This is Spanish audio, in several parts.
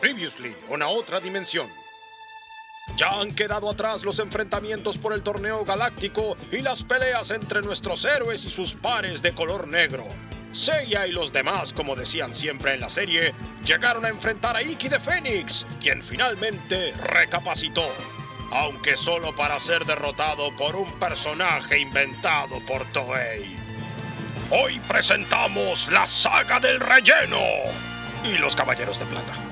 Previously, una otra dimensión. Ya han quedado atrás los enfrentamientos por el torneo galáctico y las peleas entre nuestros héroes y sus pares de color negro. Seiya y los demás, como decían siempre en la serie, llegaron a enfrentar a Iki de Fénix, quien finalmente recapacitó, aunque solo para ser derrotado por un personaje inventado por Toei. Hoy presentamos la saga del relleno y los caballeros de plata.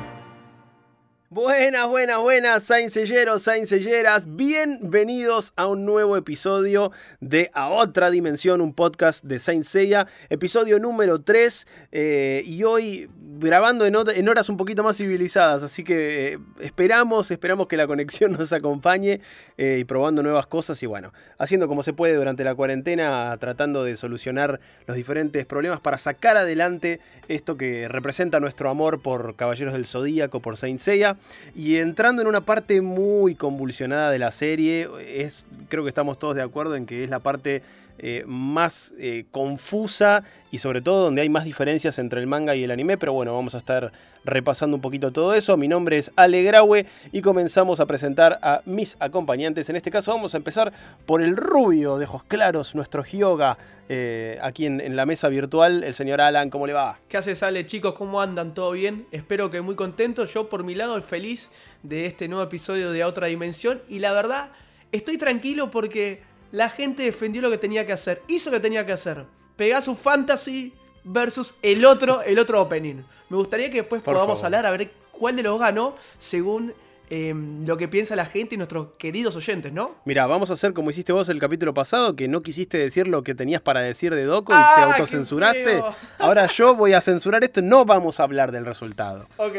Buenas, buenas, buenas, Sainzelleros, Sainzelleras. Bienvenidos a un nuevo episodio de A Otra Dimensión, un podcast de Saint Seiya, episodio número 3. eh, y hoy grabando en, horas un poquito más civilizadas, así que eh, esperamos, esperamos que la conexión nos acompañe eh, y probando nuevas cosas y bueno, haciendo como se puede durante la cuarentena, tratando de solucionar los diferentes problemas para sacar adelante esto que representa nuestro amor por Caballeros del Zodíaco, por Saint Seiya. Y entrando en una parte muy convulsionada de la serie, es, creo que estamos todos de acuerdo en que es la parte eh, más eh, confusa y sobre todo donde hay más diferencias entre el manga y el anime, pero bueno, vamos a estar repasando un poquito todo eso. Mi nombre es Ale Graue y comenzamos a presentar a mis acompañantes. En este caso vamos a empezar por el rubio de ojos claros, nuestro Hyoga, eh, aquí en, en la mesa virtual, el señor Alan, ¿cómo le va? ¿Qué haces, Ale, chicos? ¿Cómo andan? ¿Todo bien? Espero que muy contentos. Yo, por mi lado, feliz de este nuevo episodio de A Otra Dimensión. Y la verdad, estoy tranquilo porque la gente defendió lo que tenía que hacer. Hizo lo que tenía que hacer. Pegasus Fantasy versus el otro, el otro opening. Me gustaría que después Por podamos favor. hablar a ver cuál de los ganó según eh, lo que piensa la gente y nuestros queridos oyentes, ¿no? Mira, vamos a hacer como hiciste vos el capítulo pasado, que no quisiste decir lo que tenías para decir de Doco y ¡Ah, te qué autocensuraste. Ahora yo voy a censurar esto, no vamos a hablar del resultado. Ok,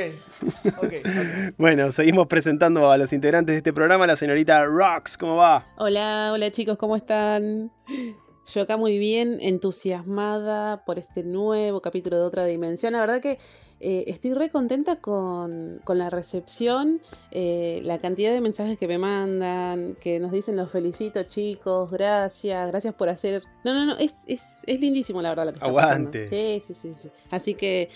ok, ok. Bueno, seguimos presentando a los integrantes de este programa, la señorita Rox, ¿cómo va? Hola, hola chicos, ¿cómo están? Yo acá muy bien, entusiasmada por este nuevo capítulo de otra dimensión. La verdad que eh, estoy re contenta con, con la recepción, eh, la cantidad de mensajes que me mandan, que nos dicen los felicito chicos, gracias, gracias por hacer... No, no, no, es, es, es lindísimo la verdad lo que está Aguante. pasando. Sí, sí, sí, sí. Así que...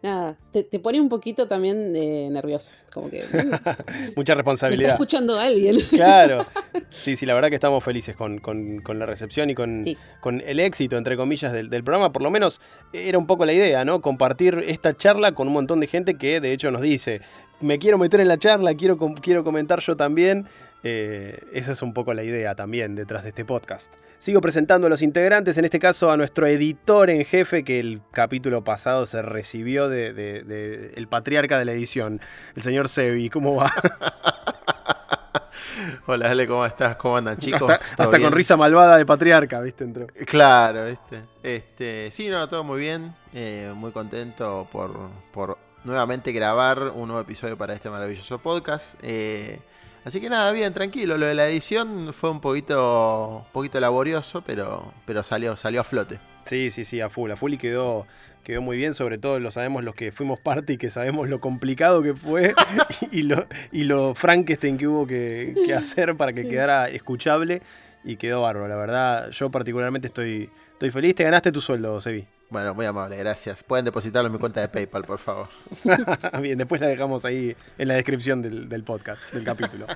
Nada, te, te pone un poquito también eh, nerviosa, como que me Mucha está responsabilidad. escuchando alguien. Claro. Sí, sí, la verdad que estamos felices con, con- con la recepción y con, Sí. con el éxito, entre comillas, del, del programa. Por lo menos era un poco la idea, ¿no? Compartir esta charla con un montón de gente que de hecho nos dice, me quiero meter en la charla, quiero, quiero comentar yo también. Eh, esa es un poco la idea también detrás de este podcast. Sigo presentando a los integrantes, en este caso a nuestro editor en jefe, que el capítulo pasado se recibió de, de- de- el patriarca de la edición, el señor Sebi. ¿Cómo va? Hola, Ale, ¿cómo estás? ¿Cómo andan, chicos? hasta ¿Todo hasta con risa malvada de patriarca, ¿viste? Entró. Claro, ¿viste? Este, sí, no, todo muy bien. eh, muy contento por, por nuevamente grabar un nuevo episodio para este maravilloso podcast. eh, así que nada, bien, tranquilo. Lo de la edición fue un poquito, un poquito laborioso, pero, pero salió, salió a flote. Sí, sí, sí, a full, a full y quedó, quedó muy bien, sobre todo lo sabemos los que fuimos parte y que sabemos lo complicado que fue y lo, y lo Frankenstein que hubo que, que hacer para que quedara escuchable y quedó bárbaro, la verdad, yo particularmente estoy, estoy feliz, te ganaste tu sueldo, Sebi. Bueno, muy amable, gracias. Pueden depositarlo en mi cuenta de PayPal, por favor. Bien, después la dejamos ahí en la descripción del, podcast, del capítulo.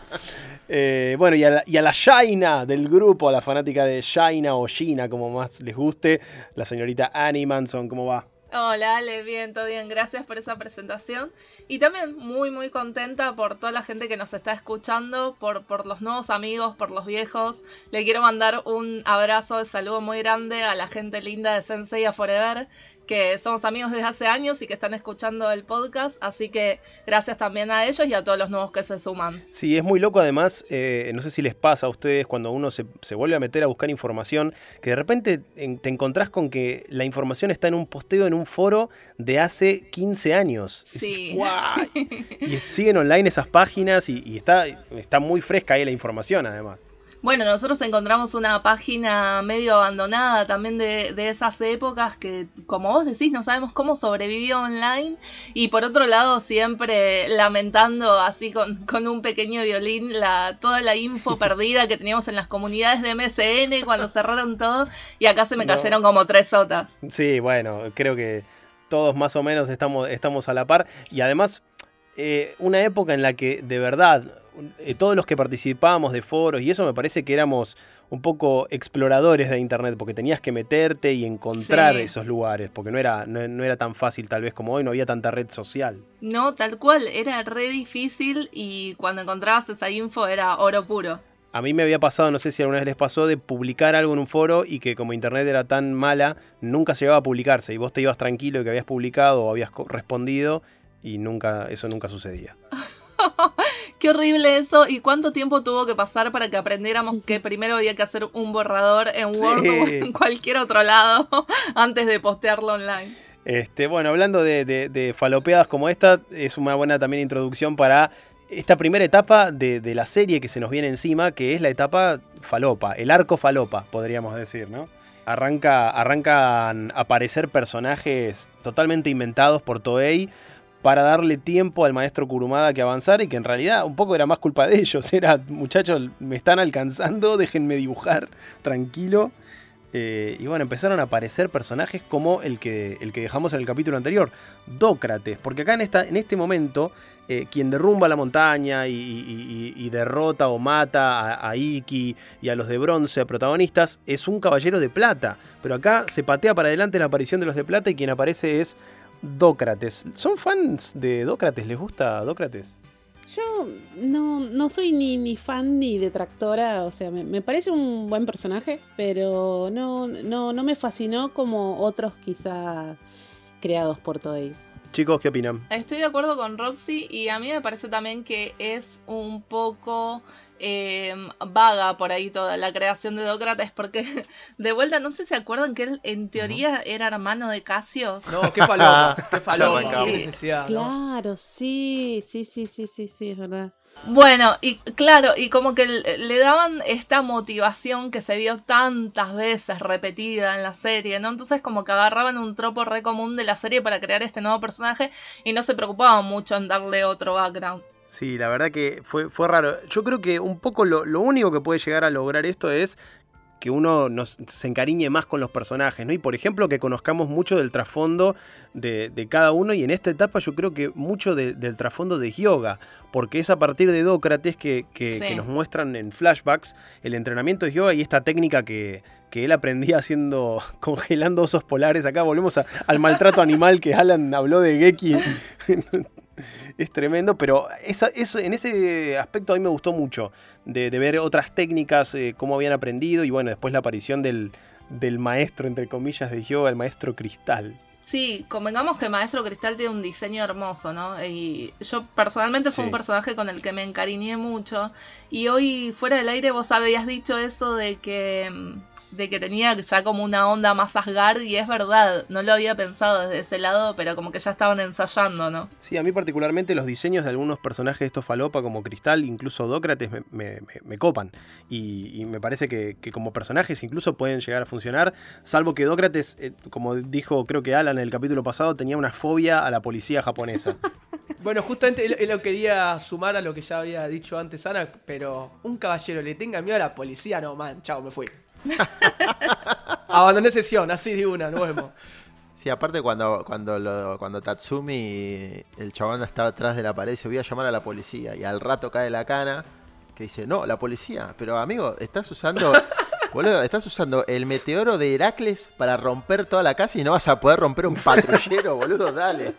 Eh, bueno, y a, la, y Shaina del grupo, a la fanática de Shaina o Gina, como más les guste, la señorita Annie Manson, ¿cómo va? Hola, Ale, bien, todo bien, gracias por esa presentación. Y también muy, muy contenta por toda la gente que nos está escuchando, por, por los nuevos amigos, por los viejos. Le quiero mandar un abrazo de saludo muy grande a la gente linda de Sensei a Forever, que somos amigos desde hace años y que están escuchando el podcast. Así que gracias también a ellos y a todos los nuevos que se suman. Sí, es muy loco además, eh, no sé si les pasa a ustedes cuando uno se, se vuelve a meter a buscar información, que de repente en- te encontrás con que la información está en un posteo, en un foro de hace 15 años. Y Sí. decís, "Guau". Y siguen online esas páginas y, y está, está muy fresca ahí la información además. Bueno, nosotros encontramos una página medio abandonada también de, de esas épocas que, como vos decís, no sabemos cómo sobrevivió online. Y por otro lado, siempre lamentando así con, con un pequeño violín la, toda la info perdida que teníamos en las comunidades de MSN cuando cerraron todo. Y acá se me No. cayeron como tres sotas. Sí, bueno, creo que todos más o menos estamos, estamos a la par. Y además, eh, una época en la que de verdad eh, todos los que participábamos de foros y eso me parece que éramos un poco exploradores de internet porque tenías que meterte y encontrar Sí. esos lugares porque no era, no, no era tan fácil tal vez como hoy, no había tanta red social. No, tal cual, era re difícil y cuando encontrabas esa info era oro puro. A mí me había pasado, no sé si alguna vez les pasó, de publicar algo en un foro y que como internet era tan mala, nunca llegaba a publicarse y vos te ibas tranquilo de que habías publicado o habías respondido y nunca eso nunca sucedía. Qué horrible eso. ¿Y cuánto tiempo tuvo que pasar para que aprendiéramos que primero había que hacer un borrador en Sí. Word o en cualquier otro lado antes de postearlo online? Este, bueno, hablando de, de- de falopeadas como esta, es una buena también introducción para esta primera etapa de, de la serie que se nos viene encima, que es la etapa falopa, el arco falopa, podríamos decir, ¿no? Arranca, arrancan a aparecer personajes totalmente inventados por Toei para darle tiempo al maestro Kurumada que avanzara y que en realidad un poco era más culpa de ellos. Era, muchachos, me están alcanzando, déjenme dibujar tranquilo. Eh, y bueno, empezaron a aparecer personajes como el que, el que dejamos en el capítulo anterior, Dócrates, porque acá en, esta, en este momento, eh, quien derrumba la montaña y, derrota o mata a, a Iki y a los de bronce protagonistas es un caballero de plata, pero acá se patea para adelante la aparición de los de plata y quien aparece es Dócrates. ¿Son fans de Dócrates? ¿Les gusta Dócrates? Yo no, no soy ni, ni fan ni detractora, o sea, me, me parece un buen personaje, pero no, no, no me fascinó como otros quizás creados por Toei. Chicos, ¿qué opinan? Estoy de acuerdo con Roxy y a mí me parece también que es un poco eh, vaga por ahí toda la creación de Dócrates porque de vuelta no sé si se acuerdan que él en teoría era hermano de Casios. No, qué falopa, qué necesidad. ¿no? Claro, sí, sí, sí, sí, sí, sí, es verdad. Bueno, y claro, y como que le le daban esta motivación que se vio tantas veces repetida en la serie, ¿no? Entonces como que agarraban un tropo re común de la serie para crear este nuevo personaje y no se preocupaban mucho en darle otro background. Sí, la verdad que fue, fue raro. Yo creo que un poco lo, lo único que puede llegar a lograr esto es que uno nos, se encariñe más con los personajes, ¿no? Y por ejemplo que conozcamos mucho del trasfondo de, de cada uno y en esta etapa yo creo que mucho de- del trasfondo de Hyoga, porque es a partir de Dócrates que, que- Sí. que nos muestran en flashbacks el entrenamiento de Hyoga y esta técnica que, que él aprendía haciendo, congelando osos polares. Acá volvemos a- al maltrato animal que Alan habló de Geki. Es tremendo, pero esa, eso, en ese aspecto a mí me gustó mucho, de, de ver otras técnicas, eh, cómo habían aprendido y bueno, después la aparición del, del maestro, entre comillas, de yoga, el maestro Cristal. Sí, convengamos que Maestro Cristal tiene un diseño hermoso, ¿no? Y yo personalmente fue Sí. un personaje con el que me encariñé mucho. Y hoy fuera del aire vos habías dicho eso de que mm, de que tenía ya como una onda más Asgard y es verdad, no lo había pensado desde ese lado, pero como que ya estaban ensayando, ¿no? Sí, a mí particularmente los diseños de algunos personajes de estos falopa como Cristal, incluso Dócrates, me, me- me- me copan. Y, y me parece que, que como personajes incluso pueden llegar a funcionar, salvo que Dócrates, eh, como dijo creo que Alan en el capítulo pasado, tenía una fobia a la policía japonesa. Bueno, justamente él, él lo quería sumar a lo que ya había dicho antes Ana, pero un caballero le tenga miedo a la policía, no, man, chao, me fui. Abandoné sesión, así de una, nos vemos. Sí, aparte cuando, cuando, lo- cuando Tatsumi, el chabón estaba atrás de la pared y se voy a llamar a la policía y al rato cae la cana que dice, no, la policía, pero amigo, estás usando, boludo, estás usando el meteoro de Heracles para romper toda la casa y no vas a poder romper un patrullero, boludo, dale.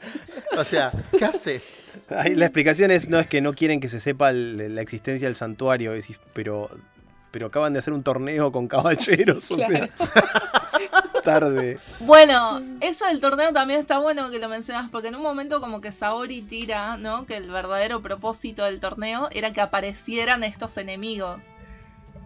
O sea, ¿qué haces? Ahí la explicación es, no es que no quieren que se sepa el- la existencia del santuario, pero, pero acaban de hacer un torneo con caballeros, o sea, tarde. Bueno, eso del torneo también está bueno que lo mencionas, porque en un momento como que Saori tira, ¿no? Que el verdadero propósito del torneo era que aparecieran estos enemigos.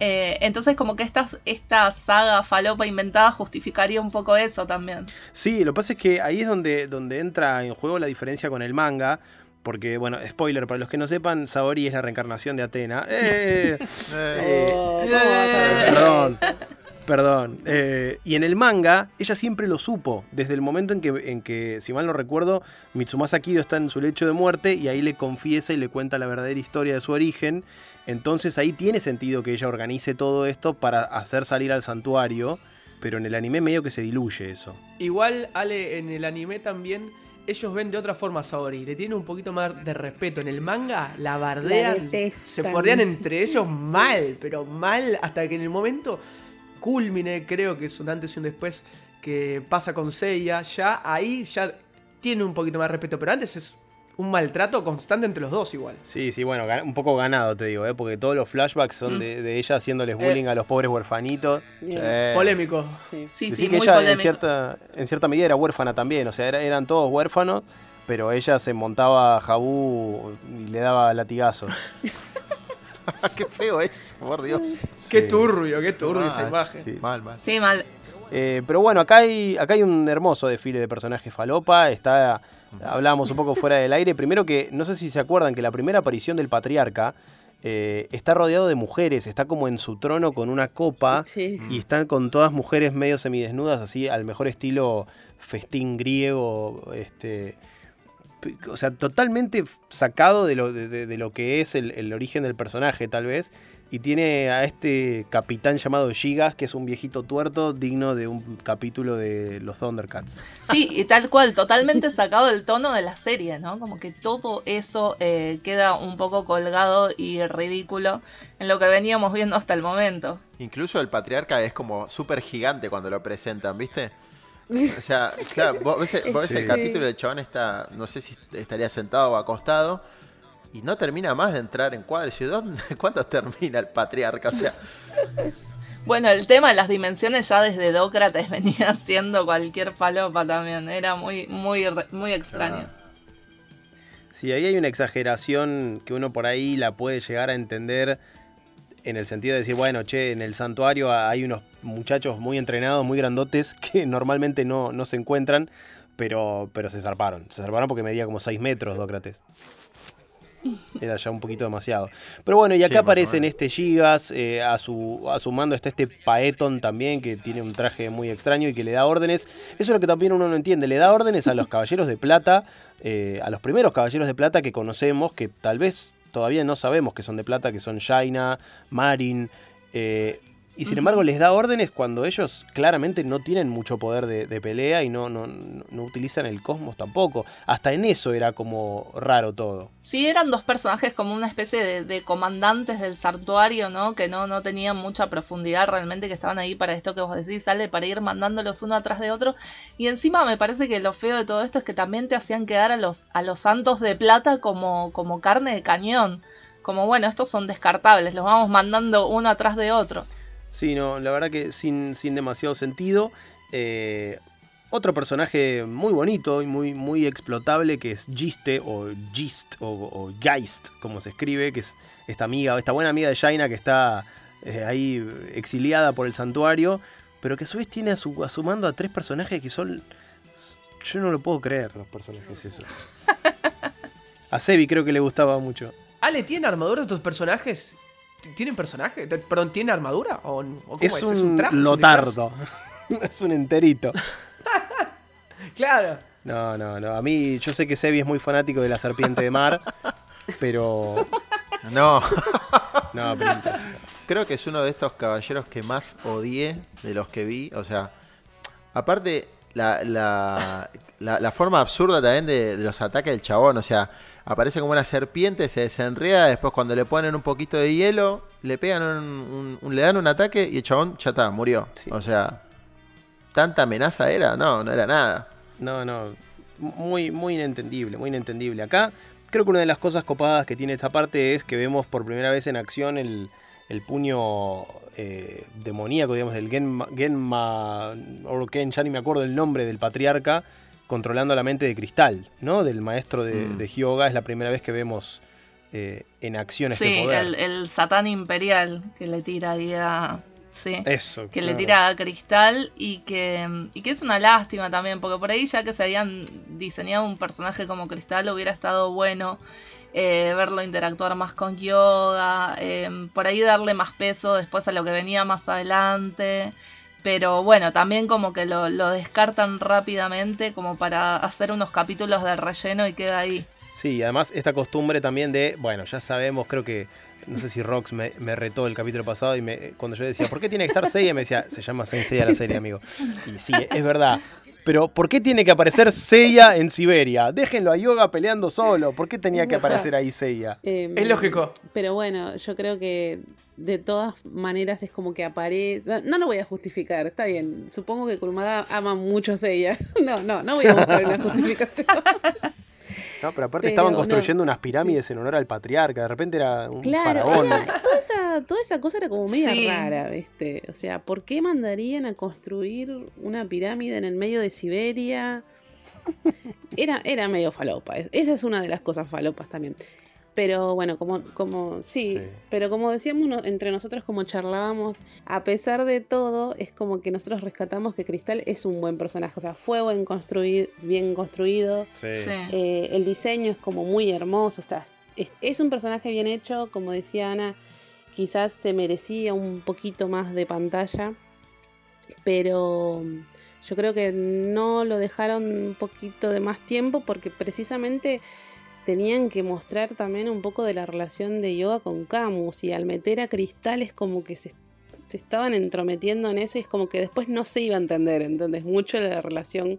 Eh, entonces como que esta, esta saga falopa inventada justificaría un poco eso también. Sí, lo que pasa es que ahí es donde, donde entra en juego la diferencia con el manga. Porque, bueno, spoiler, para los que no sepan, Saori es la reencarnación de Atena. ¡Eh! Eh, Oh, ¿Cómo vas a decir Perdón. eso? Perdón. Eh, y en el manga, ella siempre lo supo. Desde el momento en que, en que, si mal no recuerdo, Mitsumasa Kido está en su lecho de muerte y ahí le confiesa y le cuenta la verdadera historia de su origen. Entonces ahí tiene sentido que ella organice todo esto para hacer salir al santuario. Pero en el anime medio que se diluye eso. Igual, Ale, en el anime también ellos ven de otra forma a Saori, le tienen un poquito más de respeto. En el manga la bardean, se forrean entre ellos mal, pero mal, hasta que en el momento culmine, creo que es un antes y un después, que pasa con Seiya, ya ahí ya tiene un poquito más de respeto, pero antes es un maltrato constante entre los dos igual. Sí, sí, bueno, un poco ganado te digo, ¿eh? porque todos los flashbacks son Mm. de, de ella haciéndoles bullying a los pobres huerfanitos. Eh, Polémico. Sí. Sí, sí, que muy ella en cierta, en cierta medida era huérfana también, o sea, era- eran todos huérfanos, pero ella se montaba a Jabú y le daba latigazos. qué feo es, por Dios. Qué Sí. turbio, qué turbio esa imagen. Sí. Mal, mal. Sí, mal. Eh, pero bueno, acá hay, acá hay un hermoso desfile de personajes falopa. Está, hablábamos un poco fuera del aire. Primero que, no sé si se acuerdan que la primera aparición del patriarca eh, está rodeado de mujeres. Está como en su trono con una copa. Sí. Y están con todas mujeres medio semidesnudas, así al mejor estilo festín griego. Este, o sea, totalmente sacado de lo, de, de- de lo que es el, el origen del personaje, tal vez. Y tiene a este capitán llamado Gigas, que es un viejito tuerto digno de un capítulo de los Thundercats. Sí, y tal cual, totalmente sacado del tono de la serie, ¿no? Como que todo eso eh, queda un poco colgado y ridículo en lo que veníamos viendo hasta el momento. Incluso el patriarca es como súper gigante cuando lo presentan, ¿viste? O sea, claro, vos ves, vos ves el capítulo del chabón está, no sé si estaría sentado o acostado, y no termina más de entrar en cuadros. Y yo, ¿dónde, ¿Cuándo termina el patriarca? O sea, Bueno, el tema de las dimensiones ya desde Dócrates venía siendo cualquier falopa también. Era muy, muy, muy extraño. Sí, ahí hay una exageración que uno por ahí la puede llegar a entender en el sentido de decir, bueno, che, en el santuario hay unos muchachos muy entrenados, muy grandotes, que normalmente no, no se encuentran, pero, pero se zarparon. Se zarparon porque medía como 6 metros Dócrates. Era ya un poquito demasiado. Pero bueno, y acá Sí, aparecen este Gigas, eh, a, su, a su mando está este Paeton también, que tiene un traje muy extraño y que le da órdenes. Eso es lo que también uno no entiende. Le da órdenes a los caballeros de plata, eh, a los primeros caballeros de plata que conocemos, que tal vez todavía no sabemos que son de plata, que son Jaina, Marin. eh, y sin embargo les da órdenes cuando ellos claramente no tienen mucho poder de, de pelea y no, no, no- no utilizan el cosmos tampoco. Hasta en eso era como raro todo. Sí, eran dos personajes como una especie de, de comandantes del santuario, ¿no? Que no, no tenían mucha profundidad realmente, que estaban ahí para esto que vos decís, sale para ir mandándolos uno atrás de otro. Y encima me parece que lo feo de todo esto es que también te hacían quedar a los, a los santos de plata como, como carne de cañón. Como bueno, estos son descartables, los vamos mandando uno atrás de otro. Sí, no, la verdad que sin, sin demasiado sentido. Eh, otro personaje muy bonito y muy, muy explotable que es Giste o Gist o, o Geist, como se escribe, que es esta amiga, esta buena amiga de Jaina que está eh, ahí exiliada por el santuario, pero que a su vez tiene a su, a su mando a tres personajes que son... Yo no lo puedo creer, los personajes esos. A Sebi creo que le gustaba mucho. Ale, ¿tienen armadura estos personajes? ¿T- ¿Tienen personaje? Perdón, ¿tienen armadura? ¿O, o cómo es? Es un, traje? ¿Es un lotardo. es un enterito. Claro. No, no, no. A mí, yo sé que Sebi es muy fanático de la serpiente de mar, pero. no. No, pero. Creo que es uno de estos caballeros que más odié de los que vi. O sea, aparte, la, la, la- la forma absurda también de, de los ataques del chabón. O sea, aparece como una serpiente, se desenreda. Después, cuando le ponen un poquito de hielo, le pegan un, un- un- le dan un ataque y el chabón ya está, murió. Sí. O sea, ¿tanta amenaza era? No, no era nada. No, no. Muy, muy inentendible, muy inentendible. Acá, creo que una de las cosas copadas que tiene esta parte es que vemos por primera vez en acción el, el puño eh, demoníaco, digamos, del Genma, Genma o Ken, ya ni me acuerdo el nombre del patriarca, controlando la mente de cristal, ¿no? Del maestro de, Mm. de Hyoga. Es la primera vez que vemos eh, en acción este Sí, poder. el, el satán imperial que le tira ahí a... Sí. Eso. que le tira a Cristal y que, y que es una lástima también, porque por ahí ya que se habían diseñado un personaje como Cristal hubiera estado bueno eh, verlo interactuar más con Yoga, eh, por ahí darle más peso después a lo que venía más adelante. Pero bueno, también como que lo, lo descartan rápidamente como para hacer unos capítulos de relleno y queda ahí. Sí, y además esta costumbre también de, bueno, ya sabemos, creo que, no sé si Rox me, me retó el capítulo pasado y me, cuando yo decía, ¿por qué tiene que estar Seiya? Me decía, se llama Saint Seiya la serie, amigo. Y sí, es verdad. Pero ¿por qué tiene que aparecer Seiya en Siberia? Déjenlo a Yoga peleando solo. ¿Por qué tenía que aparecer ahí Seiya? Em, Es lógico. Pero bueno, yo creo que de todas maneras es como que aparece. No lo voy a justificar, está bien. Supongo que Kurumada ama mucho a Seiya. No, no, no voy a buscar una justificación. No, pero aparte Pero estaban no, construyendo unas pirámides en honor al patriarca. De repente era un Claro, faraón. era- toda, esa, toda esa cosa era como media Sí. rara, ¿viste? O sea, ¿por qué mandarían a construir una pirámide en el medio de Siberia? Era, era medio falopa. es- Esa es una de las cosas falopas también. Pero bueno, como, como sí, Sí. pero como decíamos no- entre nosotros, como charlábamos, a pesar de todo, es como que nosotros rescatamos que Cristal es un buen personaje. O sea, fue buen construido, bien construido. Sí. Sí. Eh, el diseño es como muy hermoso. Está, es, es un personaje bien hecho, como decía Ana, quizás se merecía un poquito más de pantalla, pero yo creo que no lo dejaron un poquito de más tiempo porque precisamente tenían que mostrar también un poco de la relación de Yoga con Camus y al meter a Cristal es como que se, se estaban entrometiendo en eso y es como que después no se iba a entender, ¿entendés? Mucho la relación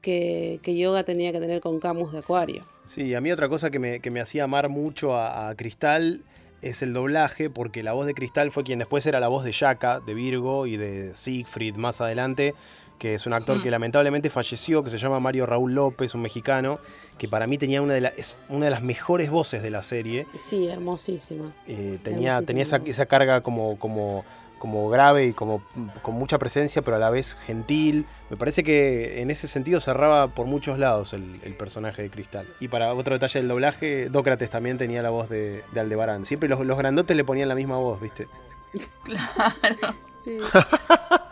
que, que Yoga tenía que tener con Camus de Acuario. Sí, a mí otra cosa que me, que me hacía amar mucho a, a Cristal es el doblaje, porque la voz de Cristal fue quien después era la voz de Yaka, de Virgo y de Siegfried más adelante, que es un actor Mm. que lamentablemente falleció, que se llama Mario Raúl López, un mexicano, que para mí tenía una de, la- es una de las mejores voces de la serie. Sí, hermosísima. Eh, tenía tenía esa, esa carga como, como, como grave y como con mucha presencia, pero a la vez gentil. Me parece que en ese sentido cerraba por muchos lados el, el personaje de Cristal. Y para otro detalle del doblaje, Dócrates también tenía la voz de, de Aldebarán. Siempre los, los grandotes le ponían la misma voz, ¿viste? Claro. Sí.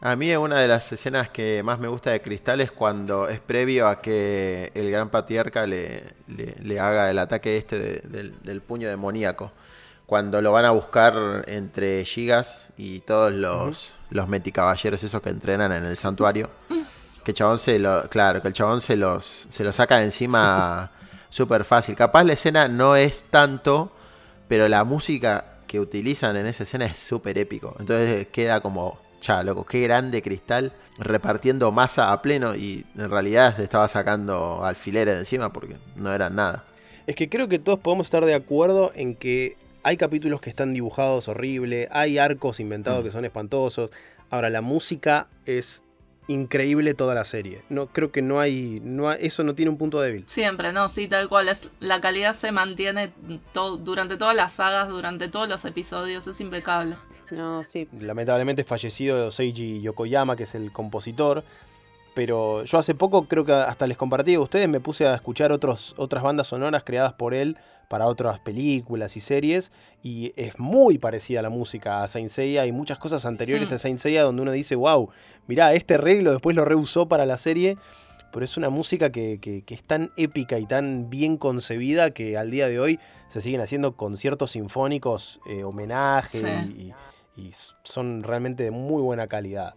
A mí una de las escenas que más me gusta de Cristal es cuando es previo a que el gran patriarca le, le- le haga el ataque este de- del, del puño demoníaco. Cuando lo van a buscar entre Gigas y todos los, los meticaballeros esos que entrenan en el santuario. Que el chabón se lo. Claro, que el chabón se los, se lo saca de encima súper fácil. Capaz la escena no es tanto, pero la música que utilizan en esa escena es súper épico. Entonces queda como, cha, loco, qué grande cristal repartiendo masa a pleno y en realidad se estaba sacando alfileres de encima porque no eran nada. Es que creo que todos podemos estar de acuerdo en que hay capítulos que están dibujados horrible, hay arcos inventados Mm. que son espantosos. Ahora, la música es increíble toda la serie. No, creo que no hay, no hay- eso no tiene un punto débil. Siempre, ¿no? Sí, tal cual. Es, la calidad se mantiene durante todas las sagas, durante todos los episodios. Es impecable. No, sí. Lamentablemente fallecido Seiji Yokoyama, que es el compositor. Pero yo hace poco, creo que hasta les compartí a ustedes, me puse a escuchar otros, otras bandas sonoras creadas por él para otras películas y series. Y es muy parecida la música a Saint Seiya. Hay muchas cosas anteriores Mm. a Saint Seiya donde uno dice, wow, mirá, este arreglo después lo reusó para la serie. Pero es una música que, que- que es tan épica y tan bien concebida que al día de hoy se siguen haciendo conciertos sinfónicos, eh, homenaje Sí. y, y son realmente de muy buena calidad.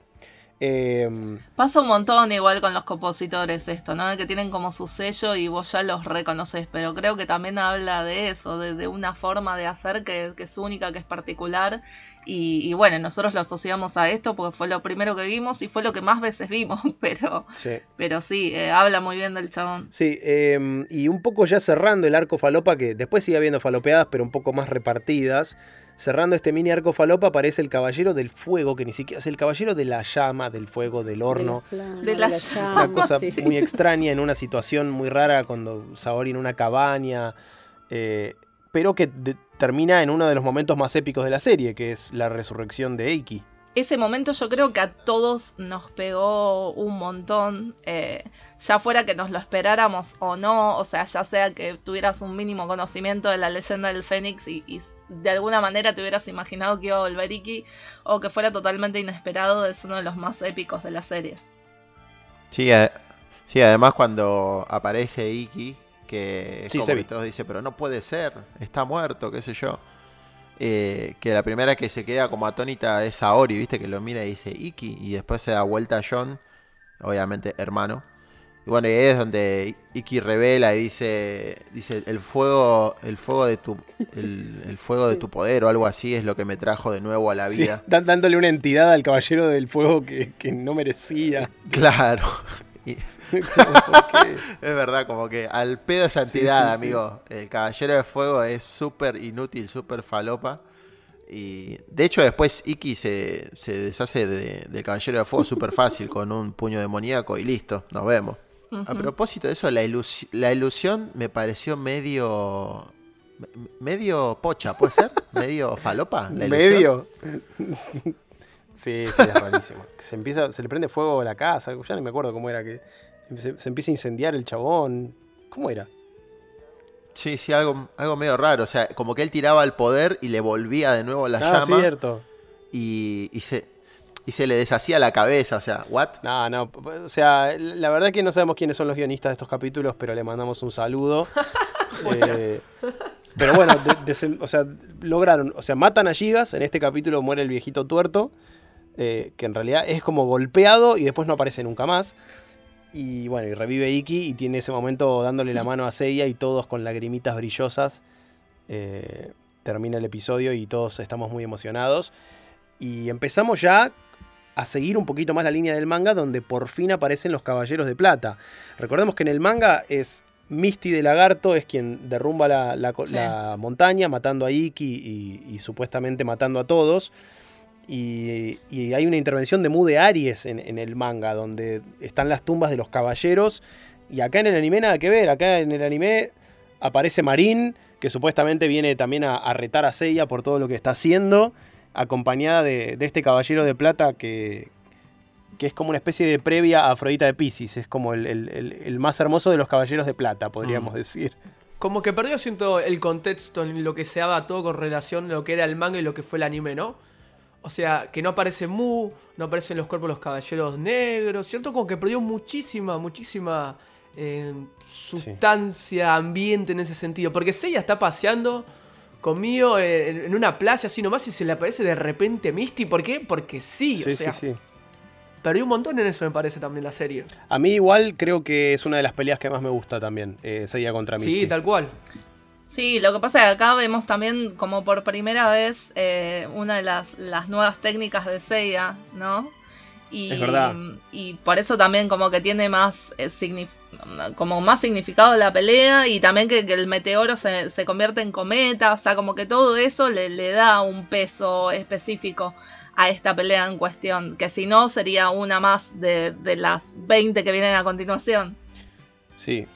Em, Pasa un montón igual con los compositores esto, ¿no? Que tienen como su sello y vos ya los reconoces, pero creo que también habla de eso, de, de una forma de hacer que, que es única, que es particular. Y, y bueno, nosotros lo asociamos a esto porque fue lo primero que vimos y fue lo que más veces vimos, pero, sí. pero sí, eh, habla muy bien del chabón. Sí, em, y un poco ya cerrando el arco falopa, que después sigue habiendo falopeadas, pero un poco más repartidas. Cerrando este mini arco falopa aparece el caballero del fuego, que ni siquiera es el caballero de la llama, del fuego, del horno. De la, flama, De la la llama, Es una cosa sí. muy extraña en una situación muy rara cuando Saori en una cabaña, eh, pero que de- termina en uno de los momentos más épicos de la serie, que es la resurrección de Eiki. Ese momento yo creo que a todos nos pegó un montón, eh, ya fuera que nos lo esperáramos o no, o sea, ya sea que tuvieras un mínimo conocimiento de la leyenda del Fénix y, de alguna manera te hubieras imaginado que iba a volver Iki, o que fuera totalmente inesperado, es uno de los más épicos de la serie. Sí, a- sí, además cuando aparece Iki, que es Sí, como que todos dicen, pero no puede ser, está muerto, qué sé yo. Eh, que la primera que se queda como atónita es Saori, viste, que lo mira y dice Iki, y después se da vuelta a John, obviamente hermano, Y bueno, y ahí es donde Iki revela y dice, dice el fuego, el fuego de tu, el, el fuego de tu poder o algo así es lo que me trajo de nuevo a la vida. dándole una entidad al caballero del fuego que, que no merecía. Claro. Es verdad, como que al pedo esa Sí, entidad, sí, sí. amigo. El caballero de fuego es súper inútil, súper falopa. Y de hecho después Iki se, se deshace de- del caballero de fuego súper fácil con un puño demoníaco y listo, nos vemos. A propósito de eso, la, ilus- la ilusión me pareció medio. me- medio pocha, ¿puede ser? ¿Medio falopa? La ilusión? ¿Medio? Sí, sí, es rarísimo. Se, empieza, se le prende fuego a la casa, ya no me acuerdo cómo era, que se, se empieza a incendiar el chabón. ¿Cómo era? Sí, sí, algo, algo medio raro. O sea, como que él tiraba el poder y le volvía de nuevo la ah, llama cierto. y, y se, y se le deshacía la cabeza. O sea, ¿what? No, no, o sea, la verdad es que no sabemos quiénes son los guionistas de estos capítulos, pero le mandamos un saludo. Eh, pero bueno, de- o sea, lograron, o sea, matan a Gigas, en este capítulo muere el viejito tuerto, eh, que en realidad es como golpeado y después no aparece nunca más. Y bueno, y revive Iki y tiene ese momento dándole la mano a Seiya y todos con lagrimitas brillosas. eh, termina el episodio y todos estamos muy emocionados. Y empezamos ya a seguir un poquito más la línea del manga, donde por fin aparecen los Caballeros de Plata. Recordemos que en el manga es Misty de Lagarto, es quien derrumba la, la co- Sí. la montaña, matando a Iki y, y supuestamente matando a todos. Y, y hay una intervención de Mu de Aries en, en el manga, donde están las tumbas de los caballeros. Y acá en el anime nada que ver, acá en el anime aparece Marín, que supuestamente viene también a, a retar a Seiya por todo lo que está haciendo, acompañada de, de este caballero de plata que, que es como una especie de previa a Afrodita de Pisces, es como el, el- el- el más hermoso de los caballeros de plata, podríamos Mm. decir. Como que perdió, siento, el contexto en lo que se daba todo con relación a lo que era el manga y lo que fue el anime, ¿no? O sea, que no aparece Mu, no aparecen los cuerpos de los caballeros negros, ¿cierto? Como que perdió muchísima, muchísima eh, sustancia, ambiente en ese sentido. Porque Seiya está paseando conmigo en, en una playa así nomás y se le aparece de repente Misty. ¿Por qué? Porque sí, Sí, o sea, sí, sí. perdió un montón en eso, me parece también la serie. A mí igual creo que es una de las peleas que más me gusta también, eh, Seiya contra Misty. Sí, tal cual. Sí, lo que pasa es que acá vemos también como por primera vez eh, una de las, las nuevas técnicas de Seiya, ¿no? Y, Es verdad. Y por eso también como que tiene más eh, como más significado la pelea y también que, que el meteoro se, se convierte en cometa, o sea, como que todo eso le, le da un peso específico a esta pelea en cuestión, que si no sería una más de, de las 20 que vienen a continuación. Sí,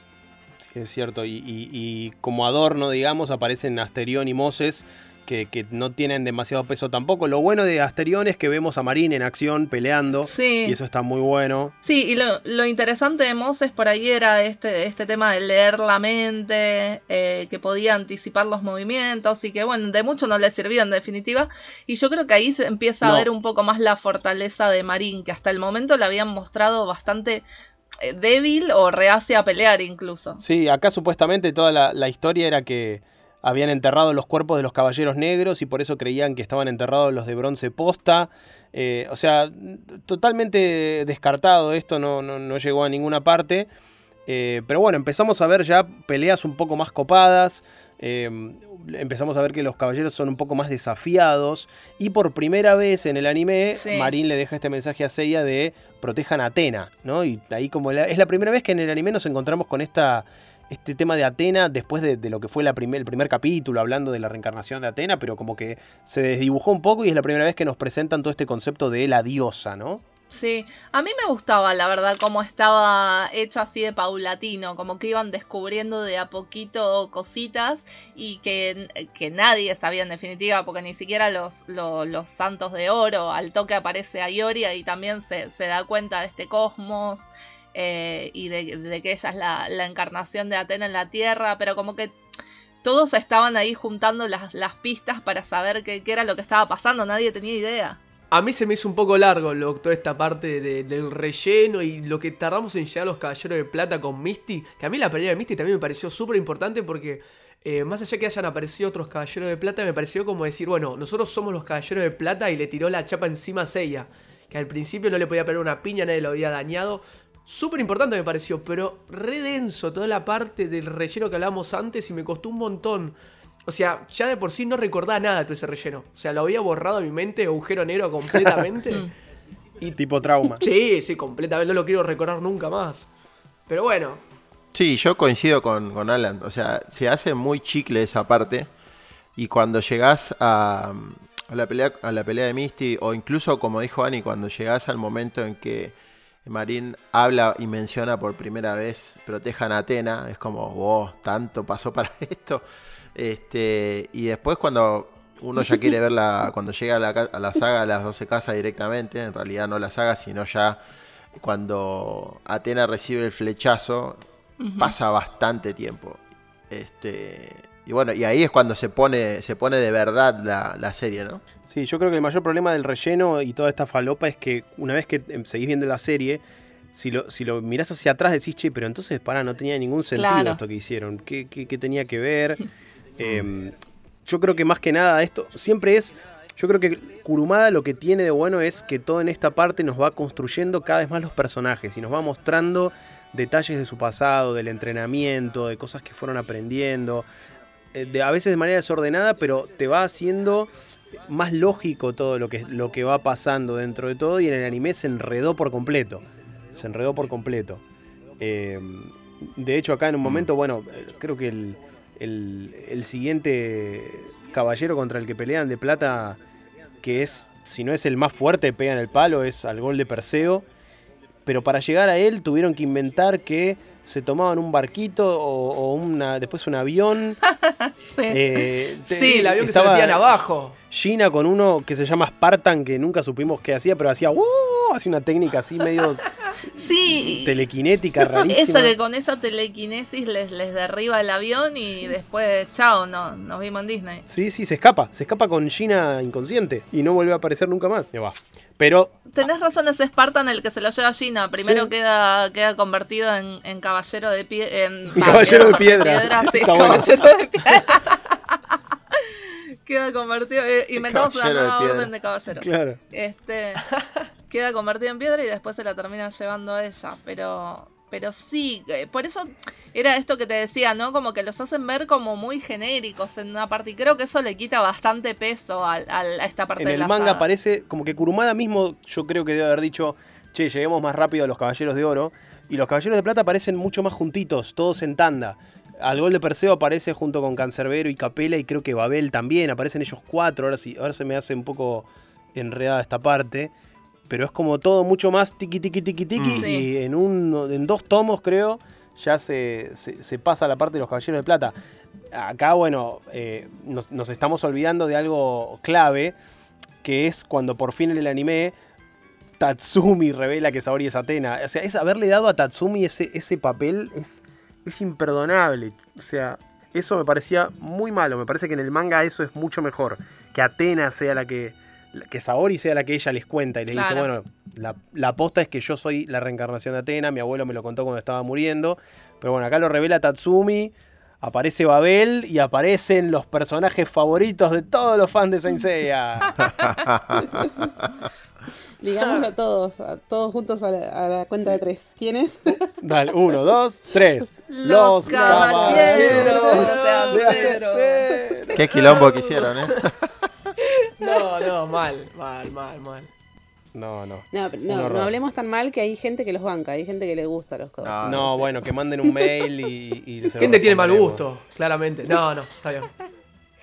es cierto. Y, y- y como adorno, digamos, aparecen Asterión y Moses, que, que no tienen demasiado peso tampoco. Lo bueno de Asterión es que vemos a Marín en acción peleando. Sí. Y eso está muy bueno. Sí, y lo, lo interesante de Moses por ahí era este, este tema de leer la mente, eh, que podía anticipar los movimientos y que, bueno, de mucho no le sirvió en definitiva. Y yo creo que ahí se empieza No. a ver un poco más la fortaleza de Marín, que hasta el momento la habían mostrado bastante débil o reacia a pelear incluso. Sí, acá supuestamente toda la, la historia era que habían enterrado los cuerpos de los caballeros negros y por eso creían que estaban enterrados los de bronce posta. Eh, o sea, totalmente descartado esto, no, no, no llegó a ninguna parte. Eh, pero bueno, empezamos a ver ya peleas un poco más copadas. Eh, empezamos a ver que los caballeros son un poco más desafiados. Y por primera vez en el anime, Sí. Marín le deja este mensaje a Seiya de protejan a Atena, ¿no? Y ahí como la- es la primera vez que en el anime nos encontramos con esta, este tema de Atena después de, de lo que fue la primer, el primer capítulo, hablando de la reencarnación de Atena, pero como que se desdibujó un poco y es la primera vez que nos presentan todo este concepto de la diosa, ¿no? Sí, a mí me gustaba, la verdad, cómo estaba hecho así de paulatino, como que iban descubriendo de a poquito cositas y que, nadie sabía en definitiva, porque ni siquiera los, lo- los, santos de oro, al toque aparece Ayoria y también se, se da cuenta de este cosmos eh, y de, de que ella es la, la encarnación de Atena en la Tierra, pero como que todos estaban ahí juntando las, las pistas para saber qué, qué era lo que estaba pasando, nadie tenía idea. A mí se me hizo un poco largo lo- toda esta parte de- del relleno y lo que tardamos en llegar a los Caballeros de Plata con Misty. Que a mí la pelea de Misty también me pareció súper importante porque eh, más allá que hayan aparecido otros Caballeros de Plata, me pareció como decir, bueno, nosotros somos los Caballeros de Plata y le tiró la chapa encima a Seiya. Que al principio no le podía pegar una piña, nadie lo había dañado. súper importante me pareció, pero re denso toda la parte del relleno que hablábamos antes y me costó un montón. O sea, ya de por sí no recordaba nada de todo ese relleno. O sea, lo había borrado de mi mente, agujero negro completamente. y tipo trauma. Sí, sí, completamente. No lo quiero recordar nunca más. Pero bueno. Sí, yo coincido con, con Alan. O sea, se hace muy chicle esa parte. Y cuando llegás a, a la pelea, a la pelea de Misty, o incluso como dijo Annie, cuando llegás al momento en que Marín habla y menciona por primera vez protejan a Atena, es como, wow, tanto pasó para esto. Este, y después cuando uno ya quiere ver la, cuando llega a la, a la saga de las 12 casas directamente, en realidad no la saga, sino ya cuando Atena recibe el flechazo, pasa bastante tiempo. Este, y bueno, y ahí es cuando se pone, se pone de verdad la, la, serie, ¿no? Sí, yo creo que el mayor problema del relleno y toda esta falopa es que una vez que em, seguís viendo la serie, si lo, si lo mirás hacia atrás decís, che, pero entonces, para, no tenía ningún sentido claro. esto que hicieron. ¿Qué, qué, qué tenía que ver? eh, yo creo que más que nada esto siempre es... Yo creo que Kurumada lo que tiene de bueno es que todo en esta parte nos va construyendo cada vez más los personajes y nos va mostrando detalles de su pasado, del entrenamiento, de cosas que fueron aprendiendo, eh, de, a veces de manera desordenada, pero te va haciendo más lógico todo lo que, lo que va pasando dentro de todo y en el anime se enredó por completo. Se enredó por completo. Eh, de hecho, acá en un momento, bueno, creo que el, el, el, siguiente caballero contra el que pelean de plata, que es, si no es el más fuerte, pega en el palo, es al gol de Perseo. Pero para llegar a él tuvieron que inventar que se tomaban un barquito o, o una, después un avión. sí. Eh, te, sí, el avión que se metían abajo. Gina con uno que se llama Spartan, que nunca supimos qué hacía, pero hacía, ¡uh! Hacía una técnica así medio sí. telequinética rarísima. Eso que con esa telequinesis les, les derriba el avión y después, chao, no, nos vimos en Disney. Sí, sí, se escapa, se escapa con Gina inconsciente y no vuelve a aparecer nunca más. Ya va. Pero. Tenés razón, es Spartan el que se lo lleva a Gina. Primero sí. queda, queda convertido en, en caballero de piedra. En, caballero de piedra. piedra sí, caballero bueno. de piedra. queda convertido. Eh, inventamos una nueva orden de caballero. Claro. Este. queda convertido en piedra y después se la termina llevando a ella. Pero. Pero sí, por eso era esto que te decía, ¿no? Como que los hacen ver como muy genéricos en una parte. Y creo que eso le quita bastante peso a, a, a esta parte en de la el manga saga. parece como que Kurumada mismo, yo creo que debe haber dicho, che, lleguemos más rápido a los caballeros de oro. Y los caballeros de plata aparecen mucho más juntitos, todos en tanda. Al gol de Perseo aparece junto con Cancerbero y Capela y creo que Babel también. Aparecen ellos cuatro. Ahora, sí, ahora se me hace un poco enredada esta parte. Pero es como todo mucho más tiki tiki tiki tiki. Mm. Sí. Y en, un, en dos tomos, creo, ya se, se, se, pasa la parte de los caballeros de plata. Acá, bueno, eh, nos, nos, estamos olvidando de algo clave, que es cuando por fin en el anime Tatsumi revela que Saori es Atena. O sea, es haberle dado a Tatsumi ese, ese papel es, es imperdonable. O sea, eso me parecía muy malo. Me parece que en el manga eso es mucho mejor. Que Atena sea la que. Que Saori sea la que ella les cuenta y les claro. dice, bueno, la, la aposta es que yo soy la reencarnación de Atena, mi abuelo me lo contó cuando estaba muriendo, pero bueno, acá lo revela Tatsumi, aparece Babel y aparecen los personajes favoritos de todos los fans de Saint Seiya. Digámoslo todos, todos juntos a la, a la cuenta de tres. ¿Quién es? Dale, uno, dos, tres. Los, los caballeros, caballeros de acero. Qué quilombo que hicieron, ¿eh? No, no, mal, mal, mal, mal. No, no. No, no, no, hablemos tan mal que hay gente que los banca, hay gente que le gusta los cosas. No, no bueno, que manden un mail y. y gente tiene mal gusto, claramente. No, no, está bien.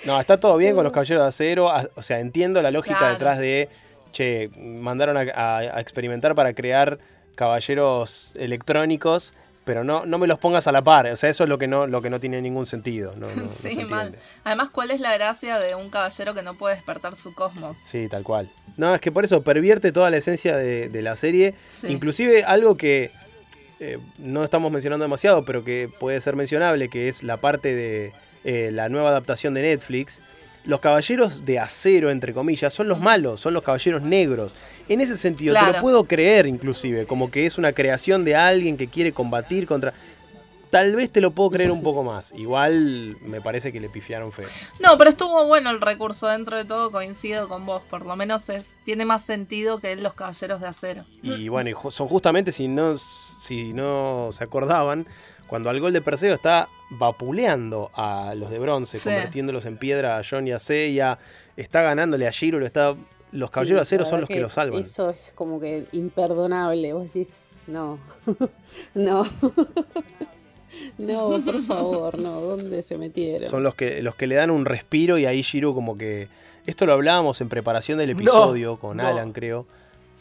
No, está todo bien con los caballeros de acero. O sea, entiendo la lógica claro. detrás de. Che, mandaron a, a, a experimentar para crear caballeros electrónicos pero no, no me los pongas a la par. O sea, eso es lo que no, lo que no tiene ningún sentido. No, no, sí, no mal. Además, ¿cuál es la gracia de un caballero que no puede despertar su cosmos? Sí, tal cual. No, es que por eso pervierte toda la esencia de, de la serie. Sí. Inclusive algo que eh, no estamos mencionando demasiado, pero que puede ser mencionable, que es la parte de eh, la nueva adaptación de Netflix. Los caballeros de acero, entre comillas, son los malos, son los caballeros negros. En ese sentido, claro. te lo puedo creer inclusive, como que es una creación de alguien que quiere combatir contra... tal vez te lo puedo creer un poco más. Igual me parece que le pifiaron feo. No, pero estuvo bueno el recurso dentro de todo, coincido con vos, por lo menos es, tiene más sentido que los caballeros de acero. Y bueno, son justamente, si no, si no se acordaban, cuando al gol de Perseo está vapuleando a los de bronce, convirtiéndolos en piedra a John y a Seiya, está ganándole a Giro, lo está, los caballeros de acero son los que, lo salvan. Eso es como que imperdonable, vos decís, no, no. No, por favor, no, ¿dónde se metieron? Son los que, los que le dan un respiro y ahí Shiro como que... Esto lo hablábamos en preparación del episodio con Alan, creo.